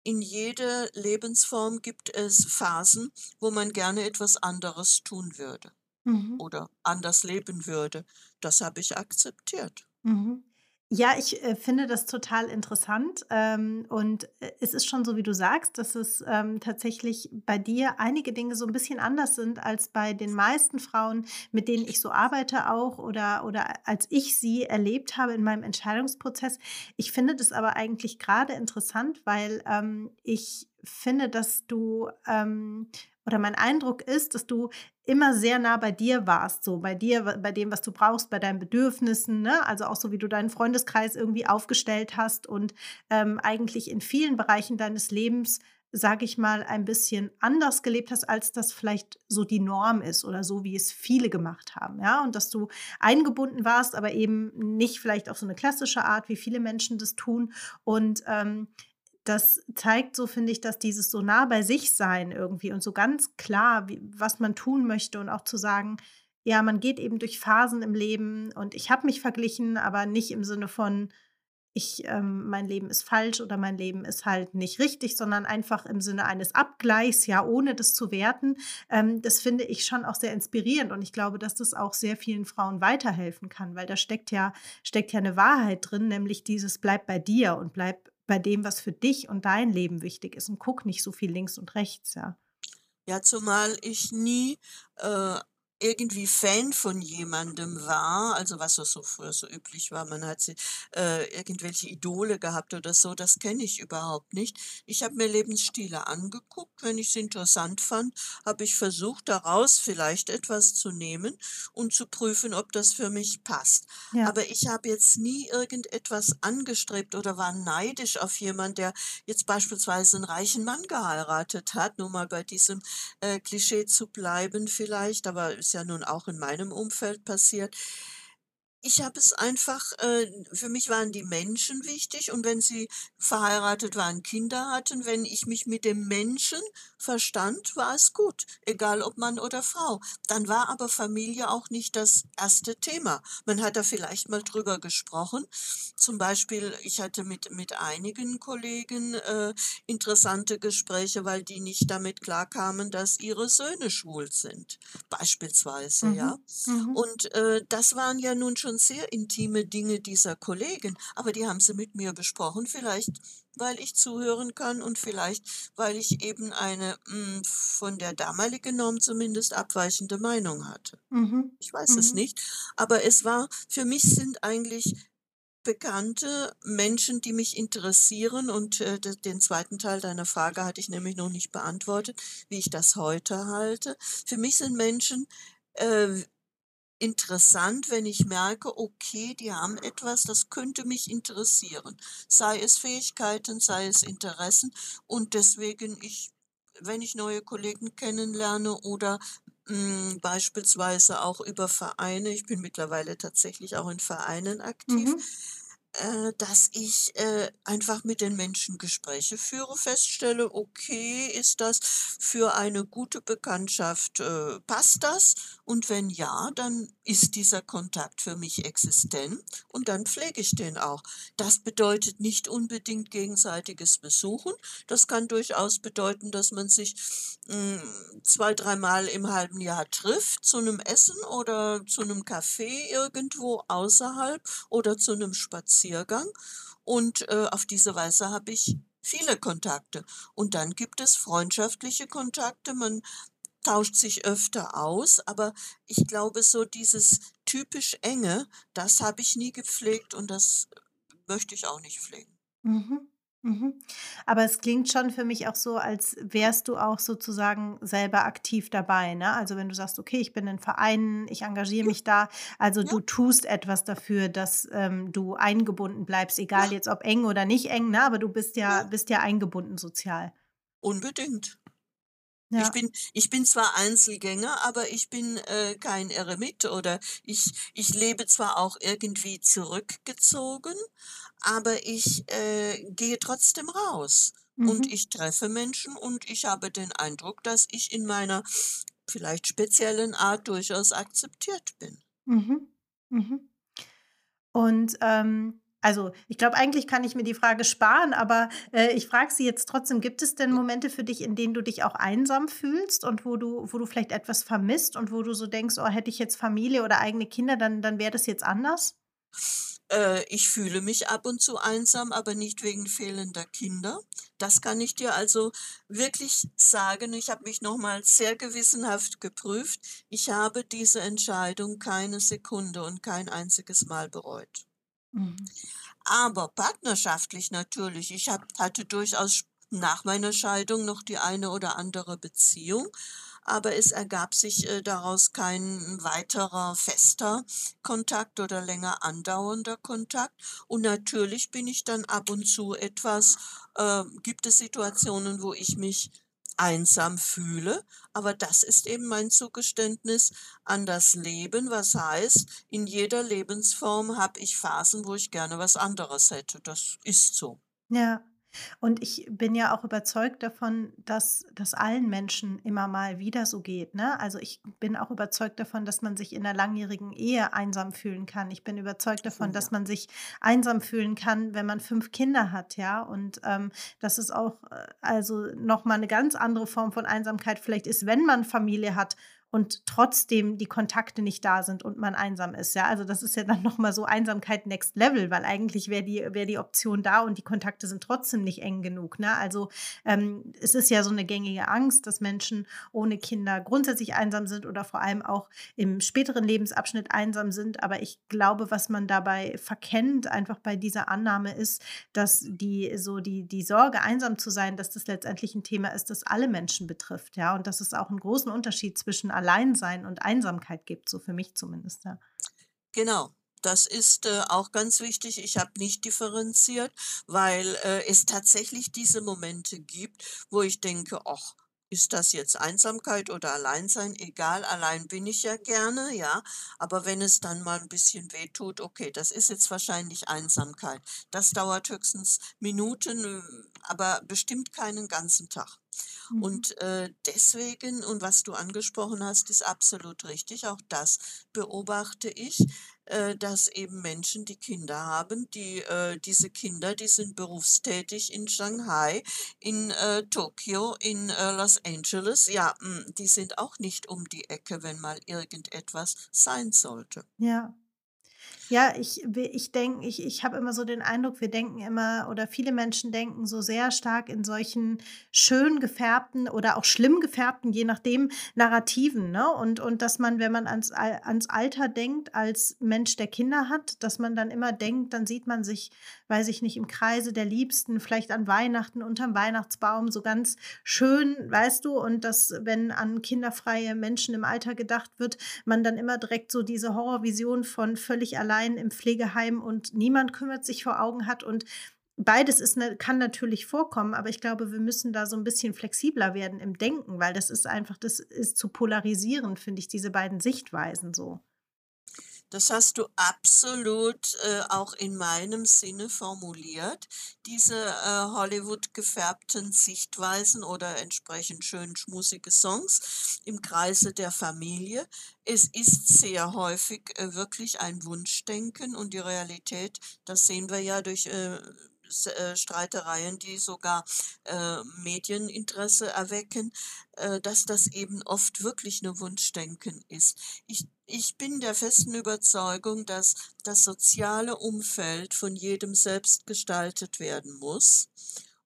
in jeder Lebensform gibt es Phasen, wo man gerne etwas anderes tun würde Mhm. oder anders leben würde. Das habe ich akzeptiert. Mhm. Ja, ich, äh, finde das total interessant, ähm, und, äh, es ist schon so, wie du sagst, dass es, ähm, tatsächlich bei dir einige Dinge so 'n bisschen anders sind als bei den meisten Frauen, mit denen ich so arbeite auch oder oder als ich sie erlebt habe in meinem Entscheidungsprozess. Ich finde das aber eigentlich grade interessant, weil, ähm, ich finde, dass du, ähm oder mein Eindruck ist, dass du immer sehr nah bei dir warst, so bei dir, bei dem, was du brauchst, bei deinen Bedürfnissen, ne? Also, auch so, wie du deinen Freundeskreis irgendwie aufgestellt hast und, ähm, eigentlich in vielen Bereichen deines Lebens, sage ich mal, ein bisschen anders gelebt hast, als das vielleicht so die Norm ist oder so, wie es viele gemacht haben, ja? Und dass du eingebunden warst, aber eben nicht vielleicht auf so 'ne klassische Art, wie viele Menschen das tun. Und, ähm, das zeigt so, finde ich, dass dieses so nah bei sich sein irgendwie und so ganz klar, wie was man tun möchte und auch zu sagen, ja, man geht eben durch Phasen im Leben und ich habe mich verglichen, aber nicht im Sinne von, ich ähm, mein Leben ist falsch oder mein Leben ist halt nicht richtig, sondern einfach im Sinne eines Abgleichs, ja, ohne das zu werten. Ähm, das finde ich schon auch sehr inspirierend und ich glaube, dass das auch sehr vielen Frauen weiterhelfen kann, weil da steckt ja steckt ja 'ne Wahrheit drin, nämlich dieses: „Bleib bei dir und bleib bei dem, was für dich und dein Leben wichtig ist und guck nicht so viel links und rechts“, ja. Ja, zumal ich nie, äh, irgendwie Fan von jemandem war, also, was so so früher so üblich war. Man hat sie äh, irgendwelche Idole gehabt oder so, das kenne ich überhaupt nicht. Ich habe mir Lebensstile angeguckt. Wenn ich sie interessant fand, habe ich versucht, daraus vielleicht etwas zu nehmen und zu prüfen, ob das für mich passt. Ja. Aber ich habe jetzt nie irgendetwas angestrebt oder war neidisch auf jemand, der jetzt beispielsweise 'n reichen Mann geheiratet hat, nur mal bei diesem, äh, Klischee zu bleiben vielleicht, aber ist ja nun auch in meinem Umfeld passiert. Ich habe es einfach äh, für mich waren die Menschen wichtig und wenn sie verheiratet waren, Kinder hatten, wenn ich mich mit dem Menschen verstand, war es gut, egal ob Mann oder Frau. Dann war aber Familie auch nicht das erste Thema. Man hat da vielleicht mal drüber gesprochen. Zum Beispiel, ich hatte mit mit einigen Kollegen, äh, interessante Gespräche, weil die nicht damit klarkamen, dass ihre Söhne schwul sind, beispielsweise, ja. Mhm, mhm. Und, äh, das waren ja nun schon sehr intime Dinge dieser Kollegen, aber die haben sie mit mir besprochen, vielleicht weil ich zuhören kann und vielleicht weil ich eben eine, hm, von der damaligen Norm zumindest abweichende Meinung hatte. Mhm, Ich weiß es mhm. nicht, aber es war für mich sind eigentlich bekannte Menschen, die mich interessieren und, äh, den zweiten Teil deiner Frage hatte ich nämlich noch nicht beantwortet, wie ich das heute halte. Für mich sind Menschen, äh, interessant, wenn ich merke, okay, die haben etwas, das könnte mich interessieren, sei es Fähigkeiten, sei es Interessen und deswegen ich wenn ich neue Kollegen kennenlerne oder, hm, beispielsweise auch über Vereine ich bin mittlerweile tatsächlich auch in Vereinen aktiv Mhm. äh, dass ich, äh, einfach mit den Menschen Gespräche führe, feststelle: „Okay, ist das für eine gute Bekanntschaft äh, passt das? Und wenn ja, dann ist dieser Kontakt für mich existent und dann pflege ich den auch.“ Das bedeutet nicht unbedingt gegenseitiges Besuchen. Das kann durchaus bedeuten, dass man sich, hm, 2, dreimal im halben Jahr trifft zu 'nem Essen oder zu 'nem Kaffee irgendwo außerhalb oder zu 'nem Spaziergang und, äh, auf diese Weise habe ich viele Kontakte. Und dann gibt es freundschaftliche Kontakte, man tauscht sich öfter aus, aber ich glaube, so dieses typisch Enge, das habe ich nie gepflegt und das möchte ich auch nicht pflegen. Mhm, mhm. Aber es klingt schon für mich auch so, als wärst du auch sozusagen selber aktiv dabei, ne? Also, wenn du sagst: „Okay, ich bin in Vereinen, ich engagiere mich da.“ Also, ja, du tust etwas dafür, dass, ähm, du eingebunden bleibst, egal ja, jetzt ob eng oder nicht eng, ne? Aber du bist ja ja, bist ja eingebunden sozial. unbedingt. Ich Ja. bin ich bin zwar Einzelgänger, aber ich bin, äh, kein Eremit oder ich ich lebe zwar auch irgendwie zurückgezogen, aber ich, äh, gehe trotzdem raus und Mhm, ich treffe Menschen und ich habe den Eindruck, dass ich in meiner vielleicht speziellen Art durchaus akzeptiert bin. mhm, mhm. Und, ähm, also, ich glaube, eigentlich kann ich mir die Frage sparen, aber, äh, ich frage sie jetzt trotzdem: Gibt es denn Momente für dich, in denen du dich auch einsam fühlst und wo du wo du vielleicht etwas vermisst und wo du so denkst: „Oh, hätte ich jetzt Familie oder eigene Kinder, dann dann wäre das jetzt anders?“ äh, ich fühle mich ab und zu einsam, aber nicht wegen fehlender Kinder. Das kann ich dir also wirklich sagen. Ich habe mich noch mal sehr gewissenhaft geprüft. Ich habe diese Entscheidung keine Sekunde und kein einziges Mal bereut. Mhm. Aber partnerschaftlich natürlich. Ich habe hatte durchaus nach meiner Scheidung noch die eine oder andere Beziehung, aber es ergab sich, äh, daraus kein weiterer fester Kontakt oder länger andauernder Kontakt. Und natürlich bin ich dann ab und zu etwas äh, gibt es Situationen, wo ich mich einsam fühle, aber das ist eben mein Zugeständnis an das Leben, was heißt, in jeder Lebensform habe ich Phasen, wo ich gerne was anderes hätte. Das ist so. Ja. Und ich bin ja auch überzeugt davon, dass das allen Menschen immer mal wieder so geht, ne? Also, ich bin auch überzeugt davon, dass man sich in 'ner langjährigen Ehe einsam fühlen kann. Ich bin überzeugt davon, ja. dass man sich einsam fühlen kann, wenn man 5 Kinder hat, ja? Und, ähm, dass es auch, äh, also, noch mal 'ne ganz andere Form von Einsamkeit vielleicht ist, wenn man Familie hat und trotzdem die Kontakte nicht da sind und man einsam ist, ja? Also, das ist ja dann noch mal so Einsamkeit Next Level, weil eigentlich wäre die wäre die Option da und die Kontakte sind trotzdem nicht eng genug, ne? Also, ähm, es ist ja so eine gängige Angst, dass Menschen ohne Kinder grundsätzlich einsam sind oder vor allem auch im späteren Lebensabschnitt einsam sind. Aber ich glaube, was man dabei verkennt, einfach bei dieser Annahme ist, dass die so die die Sorge, einsam zu sein, dass das letztendlich ein Thema ist, das alle Menschen betrifft, ja? Und dass es auch einen großen Unterschied zwischen Alleinsein und Einsamkeit gibt, so für mich zumindest, ja. Genau. Das ist, äh, auch ganz wichtig. Ich habe nicht differenziert, weil, äh, es tatsächlich diese Momente gibt, wo ich denke: „Och, ist das jetzt Einsamkeit oder Alleinsein? Egal, allein bin ich ja gerne, ja. Aber wenn es dann mal ein bisschen wehtut, okay, das ist jetzt wahrscheinlich Einsamkeit. Das dauert höchstens Minuten, äh, aber bestimmt keinen ganzen Tag. Mhm. Und, äh, deswegen und was du angesprochen hast, ist absolut richtig. Auch das beobachte ich, dass eben Menschen, die Kinder haben, die äh, diese Kinder, die sind berufstätig in Shanghai, in, äh, Tokio, in, äh, Los Angeles. Ja, hm, die sind auch nicht um die Ecke, wenn mal irgendetwas sein sollte. Ja. Ja, ich ich denke ich ich habe immer so den Eindruck, wir denken immer oder viele Menschen denken so sehr stark in solchen schön gefärbten oder auch schlimm gefärbten, je nachdem, Narrativen, ne? Und und dass man, wenn man ans ans Alter denkt als Mensch, der Kinder hat, dass man dann immer denkt, dann sieht man sich, weiß ich nicht, im Kreise der Liebsten, vielleicht an Weihnachten unterm Weihnachtsbaum, so ganz schön, weißt du? Und dass, wenn an kinderfreie Menschen im Alter gedacht wird, man dann immer direkt so diese Horrorvision von völlig allein im Pflegeheim und niemand kümmert sich vor Augen hat und Beides ist, ne, kann natürlich vorkommen, aber ich glaube, wir müssen da so ein bisschen flexibler werden im Denken, weil das ist einfach, das ist zu polarisieren, finde ich, diese beiden Sichtweisen so. Das hast du absolut, äh, auch in meinem Sinne formuliert. Diese, äh, Hollywood gefärbten Sichtweisen oder entsprechend schön schmusige Songs im Kreise der Familie. Es ist sehr häufig, äh, wirklich ein Wunschdenken und die Realität, das sehen wir ja durch, äh, Streitereien, die sogar, äh, Medieninteresse erwecken, äh, dass das eben oft wirklich nur Wunschdenken ist. Ich ich bin der festen Überzeugung, dass das soziale Umfeld von jedem selbst gestaltet werden muss.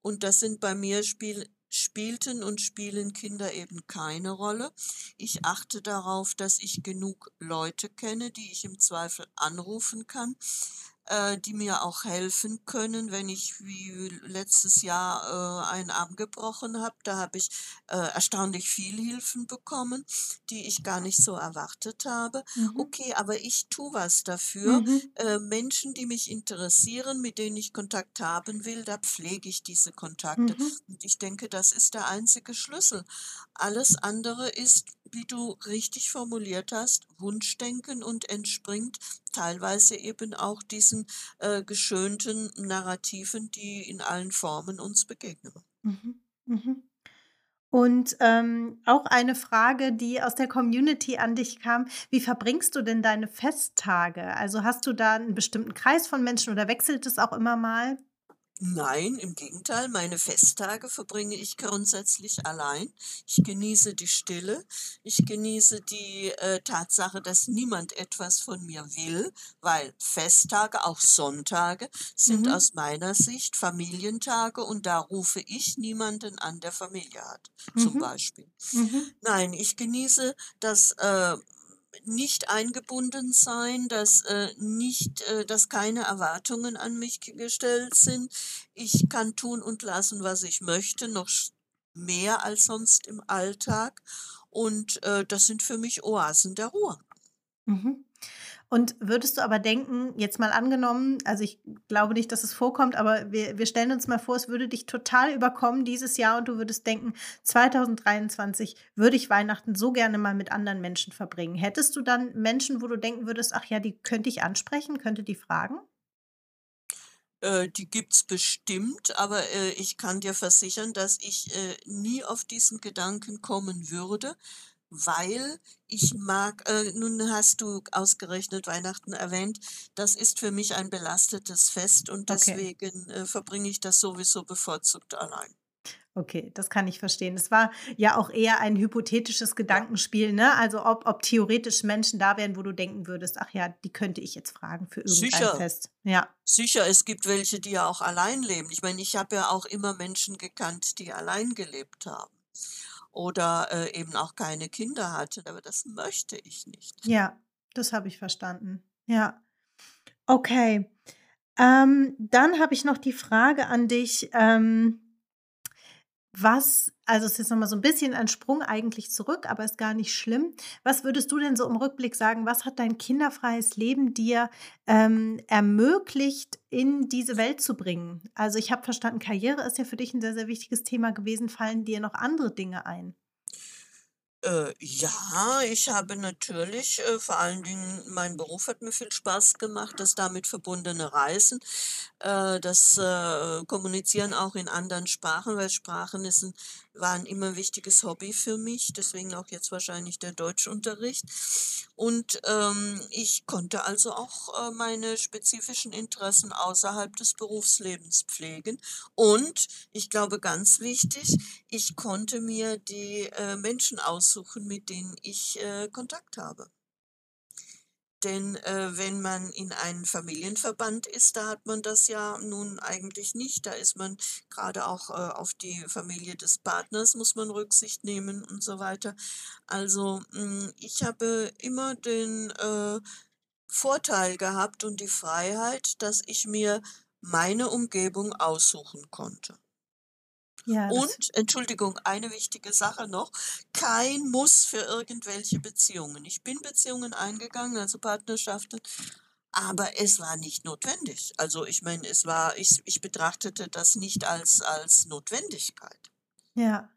Und das sind bei mir Spiel spielten und spielen Kinder eben keine Rolle. Ich achte darauf, dass ich genug Leute kenne, die ich im Zweifel anrufen kann, äh, die mir auch helfen können, wenn ich wie letztes Jahr, äh, einen Arm gebrochen habe. Da habe ich, äh, erstaunlich viel Hilfen bekommen, die ich gar nicht so erwartet habe. Mhm. Okay, aber ich tue was dafür. Mhm. Äh, Menschen, die mich interessieren, mit denen ich Kontakt haben will, da pflege ich diese Kontakte. Mhm. Und ich denke, das ist der einzige Schlüssel. Alles andere ist, wie du richtig formuliert hast, Wunschdenken und entspringt teilweise eben auch diesen, äh, geschönten Narrativen, die in allen Formen uns begegnen. Mhm. Mhm. Und, ähm, auch eine Frage, die aus der Community an dich kam: Wie verbringst du denn deine Festtage? Also, hast du da einen bestimmten Kreis von Menschen oder wechselt es auch immer mal? Nein, im Gegenteil, meine Festtage verbringe ich grundsätzlich allein. Ich genieße die Stille. Ich genieße die äh, Tatsache, dass niemand etwas von mir will, weil Festtage, auch Sonntage, sind Mhm. aus meiner Sicht Familientage und da rufe ich niemanden an, der Familie hat, zum Mhm. Beispiel. Mhm. Nein, ich genieße das äh, nicht eingebunden sein, dass äh, nicht, äh, dass keine Erwartungen an mich ge- gestellt sind. Ich kann tun und lassen, was ich möchte, noch mehr als sonst im Alltag. Und äh, das sind für mich Oasen der Ruhe. Mhm. Und würdest du aber denken, jetzt mal angenommen, also ich glaube nicht, dass es vorkommt, aber wir, wir stellen uns mal vor, es würde dich total überkommen dieses Jahr und du würdest denken, 2023 würde ich Weihnachten so gerne mal mit anderen Menschen verbringen. Hättest du dann Menschen, wo du denken würdest, ach ja, die könnte ich ansprechen, könnte die fragen? Äh, die gibt's bestimmt, aber äh, ich kann dir versichern, dass ich äh, nie auf diesen Gedanken kommen würde, weil ich mag, äh, nun hast du ausgerechnet Weihnachten erwähnt, das ist für mich ein belastetes Fest und Okay. deswegen äh, verbringe ich das sowieso bevorzugt allein. Okay, das kann ich verstehen. Es war ja auch eher ein hypothetisches. Gedankenspiel, ne? Also ob, ob theoretisch Menschen da wären, wo du denken würdest, ach ja, die könnte ich jetzt fragen für irgendein Sicher, Fest. Ja. sicher, es gibt welche, die ja auch allein leben. Ich meine, ich habe ja auch immer Menschen gekannt, die allein gelebt haben oder äh, eben auch keine Kinder hatten, aber das möchte ich nicht. Ja, das habe ich verstanden. Ja, okay. Ähm, dann habe ich noch die Frage an dich. Ähm, Was also, es ist jetzt noch mal so 'n bisschen ein Sprung eigentlich zurück, aber ist gar nicht schlimm. Was würdest du denn so im Rückblick sagen, was hat dein kinderfreies Leben dir, ähm, ermöglicht, in diese Welt zu bringen? Also, ich habe verstanden, Karriere ist ja für dich 'n sehr, sehr wichtiges Thema gewesen. Fallen dir noch andere Dinge ein? Äh, ja, ich habe natürlich, äh, vor allen Dingen mein Beruf hat mir viel Spaß gemacht, das damit verbundene Reisen, äh, das, äh, Kommunizieren auch in anderen Sprachen, weil Sprachen ist 'n waren immer 'n wichtiges Hobby für mich, deswegen auch jetzt wahrscheinlich der Deutschunterricht. Und, ähm, ich konnte also auch, äh, meine spezifischen Interessen außerhalb des Berufslebens pflegen. Und ich glaube, ganz wichtig, ich konnte mir die, äh, Menschen aussuchen, mit denen ich, äh, Kontakt habe. Denn, äh, wenn man in einen Familienverband ist, da hat man das ja nun eigentlich nicht. Da ist man grade auch, äh, auf die Familie des Partners muss man Rücksicht nehmen und so weiter. Also, hm, ich habe immer den, äh, Vorteil gehabt und die Freiheit, dass ich mir meine Umgebung aussuchen konnte. Ja, Und, Entschuldigung, eine wichtige Sache noch, kein Muss für irgendwelche Beziehungen. Ich bin Beziehungen eingegangen, also Partnerschaften, aber es war nicht notwendig. Also, ich meine, es war ich ich betrachtete das nicht als als Notwendigkeit. Ja,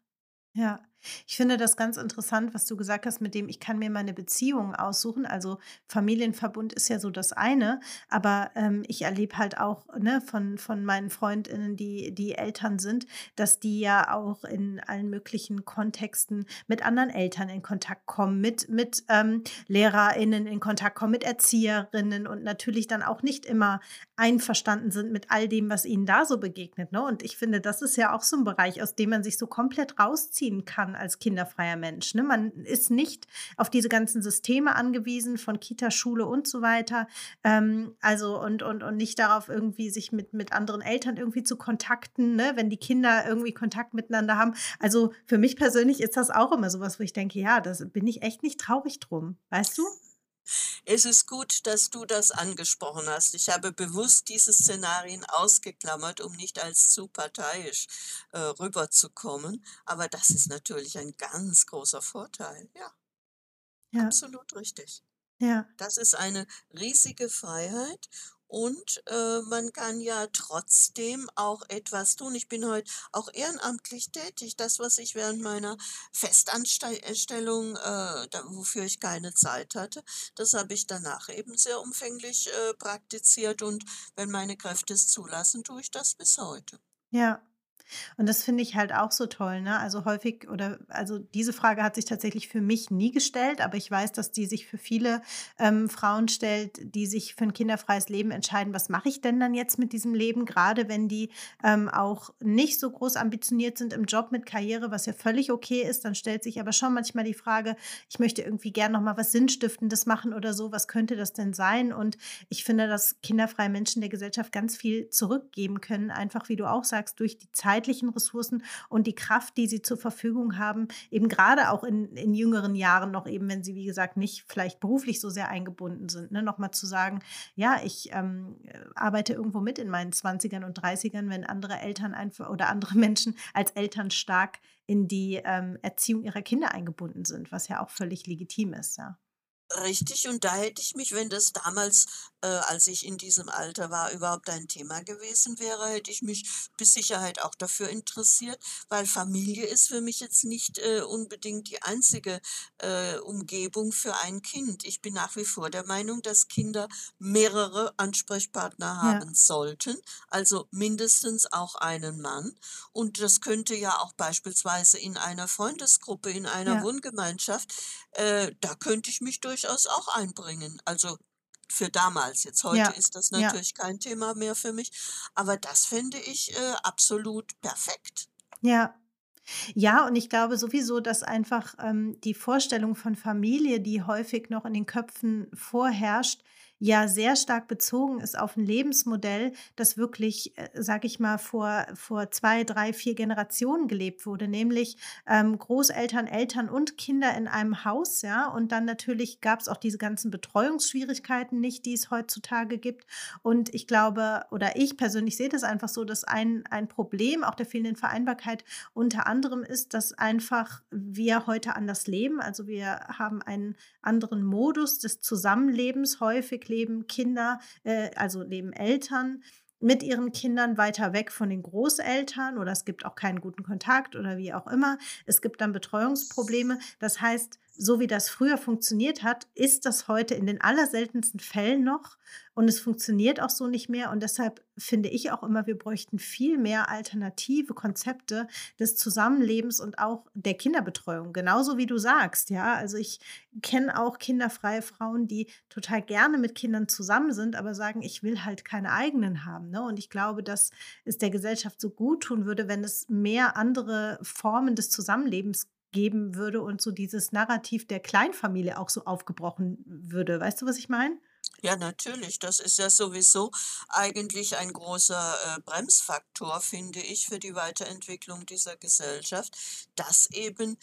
ja. Ich finde das ganz interessant, was du gesagt hast, mit dem: „Ich kann mir meine Beziehungen aussuchen.“ Also, Familienverbund ist ja so das eine, aber, ähm, ich erlebe halt auch, ne, von von meinen Freundinnen, die die Eltern sind, dass die ja auch in allen möglichen Kontexten mit anderen Eltern in Kontakt kommen, mit mit, ähm, LehrerInnen in Kontakt kommen, mit Erzieherinnen und natürlich dann auch nicht immer einverstanden sind mit all dem, was ihnen da so begegnet, ne? Und ich finde, das ist ja auch so 'n Bereich, aus dem man sich so komplett rausziehen kann als kinderfreier Mensch, ne? Man ist nicht auf diese ganzen Systeme angewiesen von Kita, Schule und so weiter. Ähm, also und und und nicht darauf, irgendwie sich mit mit anderen Eltern irgendwie zu kontakten, ne, wenn die Kinder irgendwie Kontakt miteinander haben. Also, für mich persönlich ist das auch immer so was, wo ich denke: „Ja, das bin ich echt nicht traurig drum“, weißt du? Es ist gut, dass du das angesprochen hast. Ich habe bewusst diese Szenarien ausgeklammert, um nicht als zu parteiisch, äh, rüberzukommen, aber das ist natürlich ein ganz großer Vorteil, ja. Ja. Absolut richtig. Ja. Das ist eine riesige Freiheit und, äh, man kann ja trotzdem auch etwas tun. Ich bin heute auch ehrenamtlich tätig. Das, was ich während meiner Festanstei äh, wofür ich keine Zeit hatte, das habe ich danach eben sehr umfänglich, äh, praktiziert und wenn meine Kräfte es zulassen, tue ich das bis heute. Ja. Und das finde ich halt auch so toll, ne? Also, häufig oder also, diese Frage hat sich tatsächlich für mich nie gestellt, aber ich weiß, dass die sich für viele, ähm, Frauen stellt, die sich für 'n kinderfreies Leben entscheiden: „Was mache ich denn dann jetzt mit diesem Leben?“ Grade wenn die, ähm, auch nicht so groß ambitioniert sind im Job mit Karriere, was ja völlig okay ist, dann stellt sich aber schon manchmal die Frage: „Ich möchte irgendwie gern noch mal was Sinnstiftendes machen oder so. Was könnte das denn sein?“ Und ich finde, dass kinderfreie Menschen der Gesellschaft ganz viel zurückgeben können, einfach wie du auch sagst, durch die zeitlichen Ressourcen und die Kraft, die sie zur Verfügung haben, eben grade auch in in jüngeren Jahren noch eben, wenn sie, wie gesagt, nicht vielleicht beruflich so sehr eingebunden sind, ne, noch mal zu sagen: „Ja, ich, ähm, äh, arbeite irgendwo mit in meinen 20ern und 30ern, wenn andere Eltern einf oder andere Menschen als Eltern stark in die, ähm, Erziehung ihrer Kinder eingebunden sind“, was ja auch völlig legitim ist, ja. Richtig, und da hätte ich mich, wenn das damals, äh, als ich in diesem Alter war, überhaupt ein Thema gewesen wäre, hätte ich mich mit Sicherheit auch dafür interessiert, weil Familie ist für mich jetzt nicht, äh, unbedingt die einzige, äh, Umgebung für ein Kind. Ich bin nach wie vor der Meinung, dass Kinder mehrere Ansprechpartner Ja. haben sollten, also mindestens auch einen Mann. Und das könnte ja auch beispielsweise in einer Freundesgruppe, in einer Ja. Wohngemeinschaft äh, da könnte ich mich durchaus auch einbringen. Also, für damals. Jetzt heute Ja, ist das ja. natürlich kein Thema mehr für mich, aber das fände ich, äh, absolut perfekt. Ja. Ja, und ich glaube sowieso, dass einfach, ähm, die Vorstellung von Familie, die häufig noch in den Köpfen vorherrscht, ja sehr stark bezogen ist auf ein Lebensmodell, das wirklich, äh, sage ich mal, vor, vor zwei, drei, vier Generationen gelebt wurde, nämlich ähm, Großeltern, Eltern und Kinder in einem Haus, ja. Und dann natürlich gab es auch diese ganzen Betreuungsschwierigkeiten nicht, die es heutzutage gibt. Und ich glaube, oder ich persönlich sehe das einfach so, dass ein, ein Problem auch der fehlenden Vereinbarkeit unter anderem ist, dass einfach wir heute anders leben. Also wir haben einen anderen Modus des Zusammenlebens häufig leben Kinder, äh, also leben Eltern mit ihren Kindern weiter weg von den Großeltern oder es gibt auch keinen guten Kontakt oder wie auch immer. Es gibt dann Betreuungsprobleme. Das heißt, so wie das früher funktioniert hat, ist das heute in den allerseltensten Fällen noch und es funktioniert auch so nicht mehr. Und deshalb finde ich auch immer, wir bräuchten viel mehr alternative Konzepte des Zusammenlebens und auch der Kinderbetreuung. Genauso wie du sagst, ja. Also ich kenne auch kinderfreie Frauen, die total gerne mit Kindern zusammen sind, aber sagen, ich will halt keine eigenen haben. Ne? Und ich glaube, dass es der Gesellschaft so gut tun würde, wenn es mehr andere Formen des Zusammenlebens geben würde und so dieses Narrativ der Kleinfamilie auch so aufgebrochen würde. Weißt du, was ich meine? Ja, natürlich. Das ist ja sowieso eigentlich ein großer äh, Bremsfaktor, finde ich, für die Weiterentwicklung dieser Gesellschaft, dass eben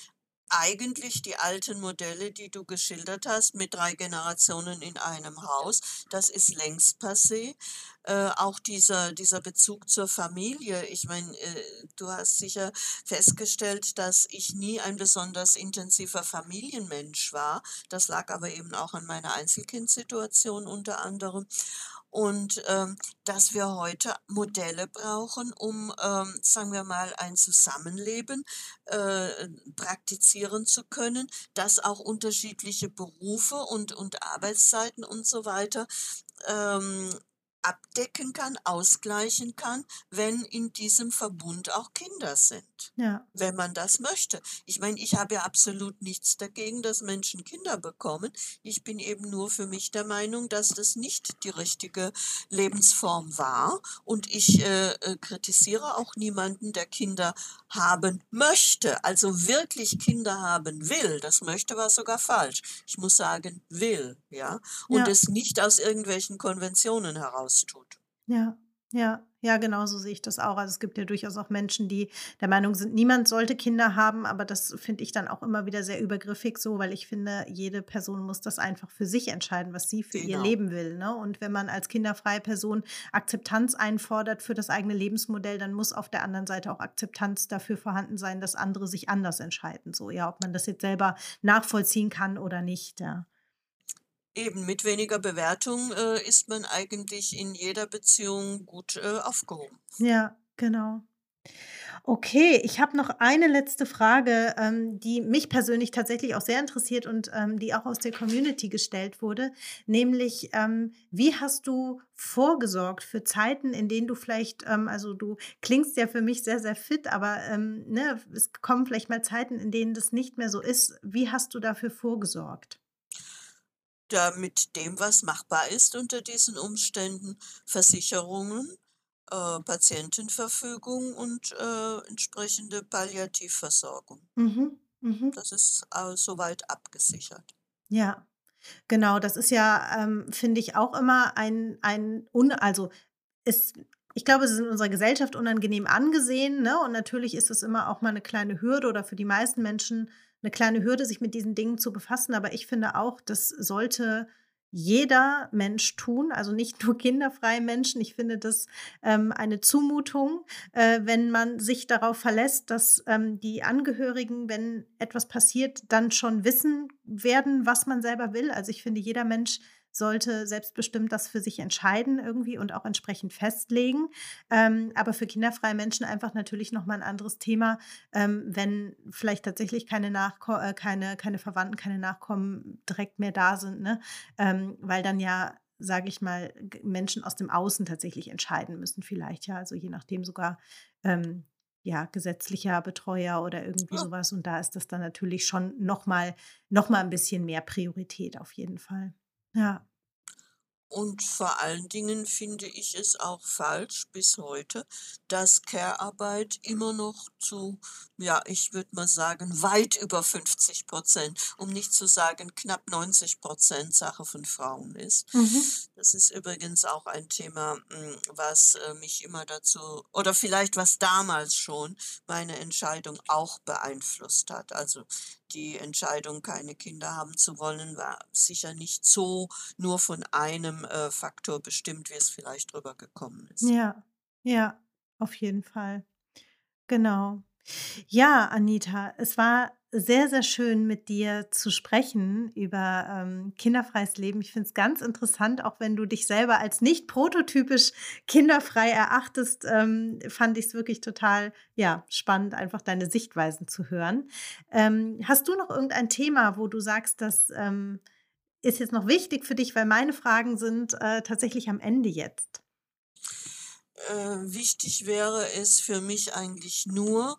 eigentlich die alten Modelle, die du geschildert hast, mit drei Generationen in einem Haus, das ist längst passé. Äh, auch dieser, dieser Bezug zur Familie. Ich meine, äh, du hast sicher festgestellt, dass ich nie ein besonders intensiver Familienmensch war. Das lag aber eben auch an meiner Einzelkindsituation unter anderem und ähm, dass wir heute Modelle brauchen, um, ähm, sagen wir mal, ein Zusammenleben äh, praktizieren zu können, dass auch unterschiedliche Berufe und, und Arbeitszeiten und so weiter ähm, abdecken kann, ausgleichen kann, wenn in diesem Verbund auch Kinder sind. Ja. Wenn man das möchte. Ich meine, ich habe ja absolut nichts dagegen, dass Menschen Kinder bekommen. Ich bin eben nur für mich der Meinung, dass das nicht die richtige Lebensform war. Und ich äh, äh kritisiere auch niemanden, der Kinder haben möchte, also wirklich Kinder haben will. Das möchte war sogar falsch. Ich muss sagen, will, ja. Und ja. es nicht aus irgendwelchen Konventionen heraus tut. Ja, ja, ja, genau so sehe ich das auch. Also es gibt ja durchaus auch Menschen, die der Meinung sind, niemand sollte Kinder haben, aber das finde ich dann auch immer wieder sehr übergriffig so, weil ich finde, jede Person muss das einfach für sich entscheiden, was sie für genau. ihr Leben will. Ne? Und wenn man als kinderfreie Person Akzeptanz einfordert für das eigene Lebensmodell, dann muss auf der anderen Seite auch Akzeptanz dafür vorhanden sein, dass andere sich anders entscheiden. So, ja, ob man das jetzt selber nachvollziehen kann oder nicht, ja. Eben, mit weniger Bewertung, äh, ist man eigentlich in jeder Beziehung gut, äh, aufgehoben. Ja, genau. Okay, ich habe noch eine letzte Frage, ähm, die mich persönlich tatsächlich auch sehr interessiert und ähm, die auch aus der Community gestellt wurde, nämlich ähm, wie hast du vorgesorgt für Zeiten, in denen du vielleicht, ähm, also du klingst ja für mich sehr, sehr fit, aber ähm, ne, es kommen vielleicht mal Zeiten, in denen das nicht mehr so ist. Wie hast du dafür vorgesorgt? Da mit dem, was machbar ist unter diesen Umständen, Versicherungen, äh, Patientenverfügung und äh, entsprechende Palliativversorgung. Mhm. Mhm. Das ist äh, soweit abgesichert. Ja, genau. Das ist ja, ähm, finde ich, auch immer ein, ein un also ist ich glaube, es ist in unserer Gesellschaft unangenehm angesehen. Ne? Und natürlich ist es immer auch mal eine kleine Hürde oder für die meisten Menschen eine kleine Hürde, sich mit diesen Dingen zu befassen. Aber ich finde auch, das sollte jeder Mensch tun, also nicht nur kinderfreie Menschen. Ich finde das ähm, eine Zumutung, äh, wenn man sich darauf verlässt, dass ähm, die Angehörigen, wenn etwas passiert, dann schon wissen werden, was man selber will. Also ich finde, jeder Mensch sollte selbstbestimmt das für sich entscheiden irgendwie und auch entsprechend festlegen. Ähm, aber für kinderfreie Menschen einfach natürlich nochmal ein anderes Thema, ähm, wenn vielleicht tatsächlich keine, Nachko äh, keine, keine Verwandten, keine Nachkommen direkt mehr da sind, ne? Ähm, weil dann ja sage ich mal, Menschen aus dem Außen tatsächlich entscheiden müssen, vielleicht ja, also je nachdem sogar ähm, ja, gesetzlicher Betreuer oder irgendwie sowas. Und da ist das dann natürlich schon nochmal noch mal ein bisschen mehr Priorität auf jeden Fall. Ja. Und vor allen Dingen finde ich es auch falsch bis heute, dass Care-Arbeit immer noch zu, ja, ich würde mal sagen, weit über 50 Prozent, um nicht zu sagen knapp 90 Prozent Sache von Frauen ist. Mhm. Das ist übrigens auch ein Thema, hm, was äh, mich immer dazu, oder vielleicht was damals schon meine Entscheidung auch beeinflusst hat. Also die Entscheidung, keine Kinder haben zu wollen, war sicher nicht so nur von einem äh, Faktor bestimmt, wie es vielleicht drüber gekommen ist. Ja, ja, auf jeden Fall. Genau. Ja, Anita, es war sehr, sehr schön, mit dir zu sprechen über ähm, kinderfreies Leben. Ich finde es ganz interessant, auch wenn du dich selber als nicht prototypisch kinderfrei erachtest, ähm, fand ich es wirklich total ja, spannend, einfach deine Sichtweisen zu hören. Ähm, hast du noch irgendein Thema, wo du sagst, das ähm, ist jetzt noch wichtig für dich, weil meine Fragen sind äh, tatsächlich am Ende jetzt. Äh, wichtig wäre es für mich eigentlich nur,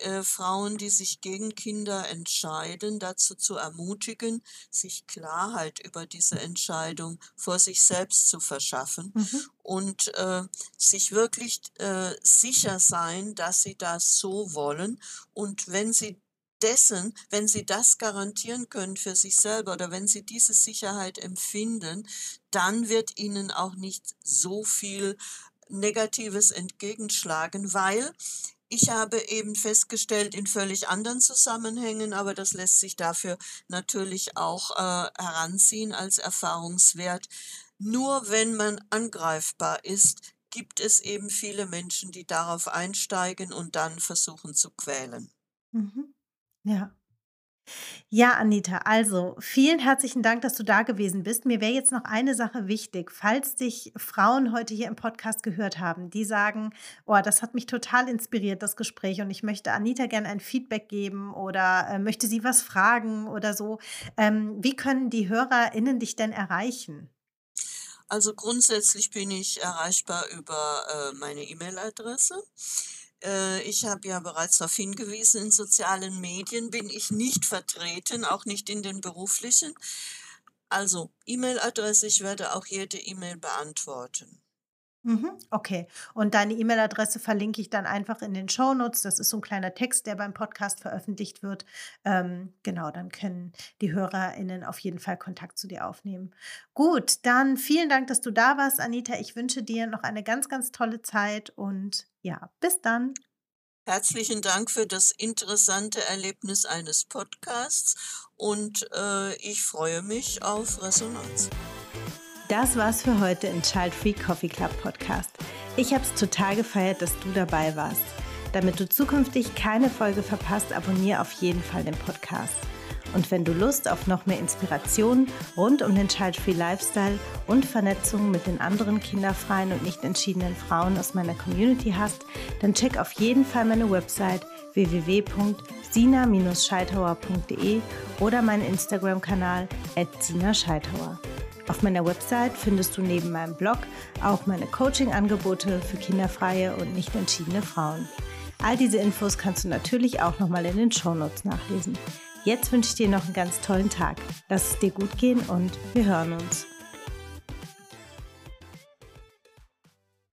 äh, Frauen, die sich gegen Kinder entscheiden, dazu zu ermutigen, sich Klarheit über diese Entscheidung vor sich selbst zu verschaffen Mhm. und äh, sich wirklich äh, sicher sein, dass sie das so wollen. Und wenn sie dessen, wenn sie das garantieren können für sich selber oder wenn sie diese Sicherheit empfinden, dann wird ihnen auch nicht so viel Negatives entgegenschlagen, weil ich habe eben festgestellt in völlig anderen Zusammenhängen, aber das lässt sich dafür natürlich auch äh, heranziehen als Erfahrungswert. Nur wenn man angreifbar ist, gibt es eben viele Menschen, die darauf einsteigen und dann versuchen zu quälen. Mhm. Ja. Ja, Anita, also vielen herzlichen Dank, dass du da gewesen bist. Mir wäre jetzt noch eine Sache wichtig. Falls dich Frauen heute hier im Podcast gehört haben, die sagen, oh, das hat mich total inspiriert, das Gespräch, und ich möchte Anita gerne ein Feedback geben oder äh, möchte sie was fragen oder so, ähm, wie können die HörerInnen dich denn erreichen? Also grundsätzlich bin ich erreichbar über äh, meine E-Mail-Adresse. Äh, ich habe ja bereits darauf hingewiesen, in sozialen Medien bin ich nicht vertreten, auch nicht in den beruflichen. Also E-Mail-Adresse, ich werde auch jede E-Mail beantworten. Mhm, okay. Und deine E-Mail-Adresse verlinke ich dann einfach in den Shownotes. Das ist so ein kleiner Text, der beim Podcast veröffentlicht wird. Ähm, genau, dann können die HörerInnen auf jeden Fall Kontakt zu dir aufnehmen. Gut, dann vielen Dank, dass du da warst, Anita. Ich wünsche dir noch eine ganz, ganz tolle Zeit und ja, bis dann. Herzlichen Dank für das interessante Erlebnis eines Podcasts und äh, ich freue mich auf Resonanz. Das war's für heute im Child Free Coffee Club Podcast. Ich habe es total gefeiert, dass du dabei warst. Damit du zukünftig keine Folge verpasst, abonniere auf jeden Fall den Podcast. Und wenn du Lust auf noch mehr Inspiration rund um den Child Free Lifestyle und Vernetzung mit den anderen kinderfreien und nicht entschiedenen Frauen aus meiner Community hast, dann check auf jeden Fall meine Website www.sina-scheithauer.de oder meinen Instagram-Kanal @sina_scheithauer. Auf meiner Website findest du neben meinem Blog auch meine Coaching-Angebote für kinderfreie und nicht entschiedene Frauen. All diese Infos kannst du natürlich auch nochmal in den Shownotes nachlesen. Jetzt wünsche ich dir noch einen ganz tollen Tag. Lass es dir gut gehen und wir hören uns.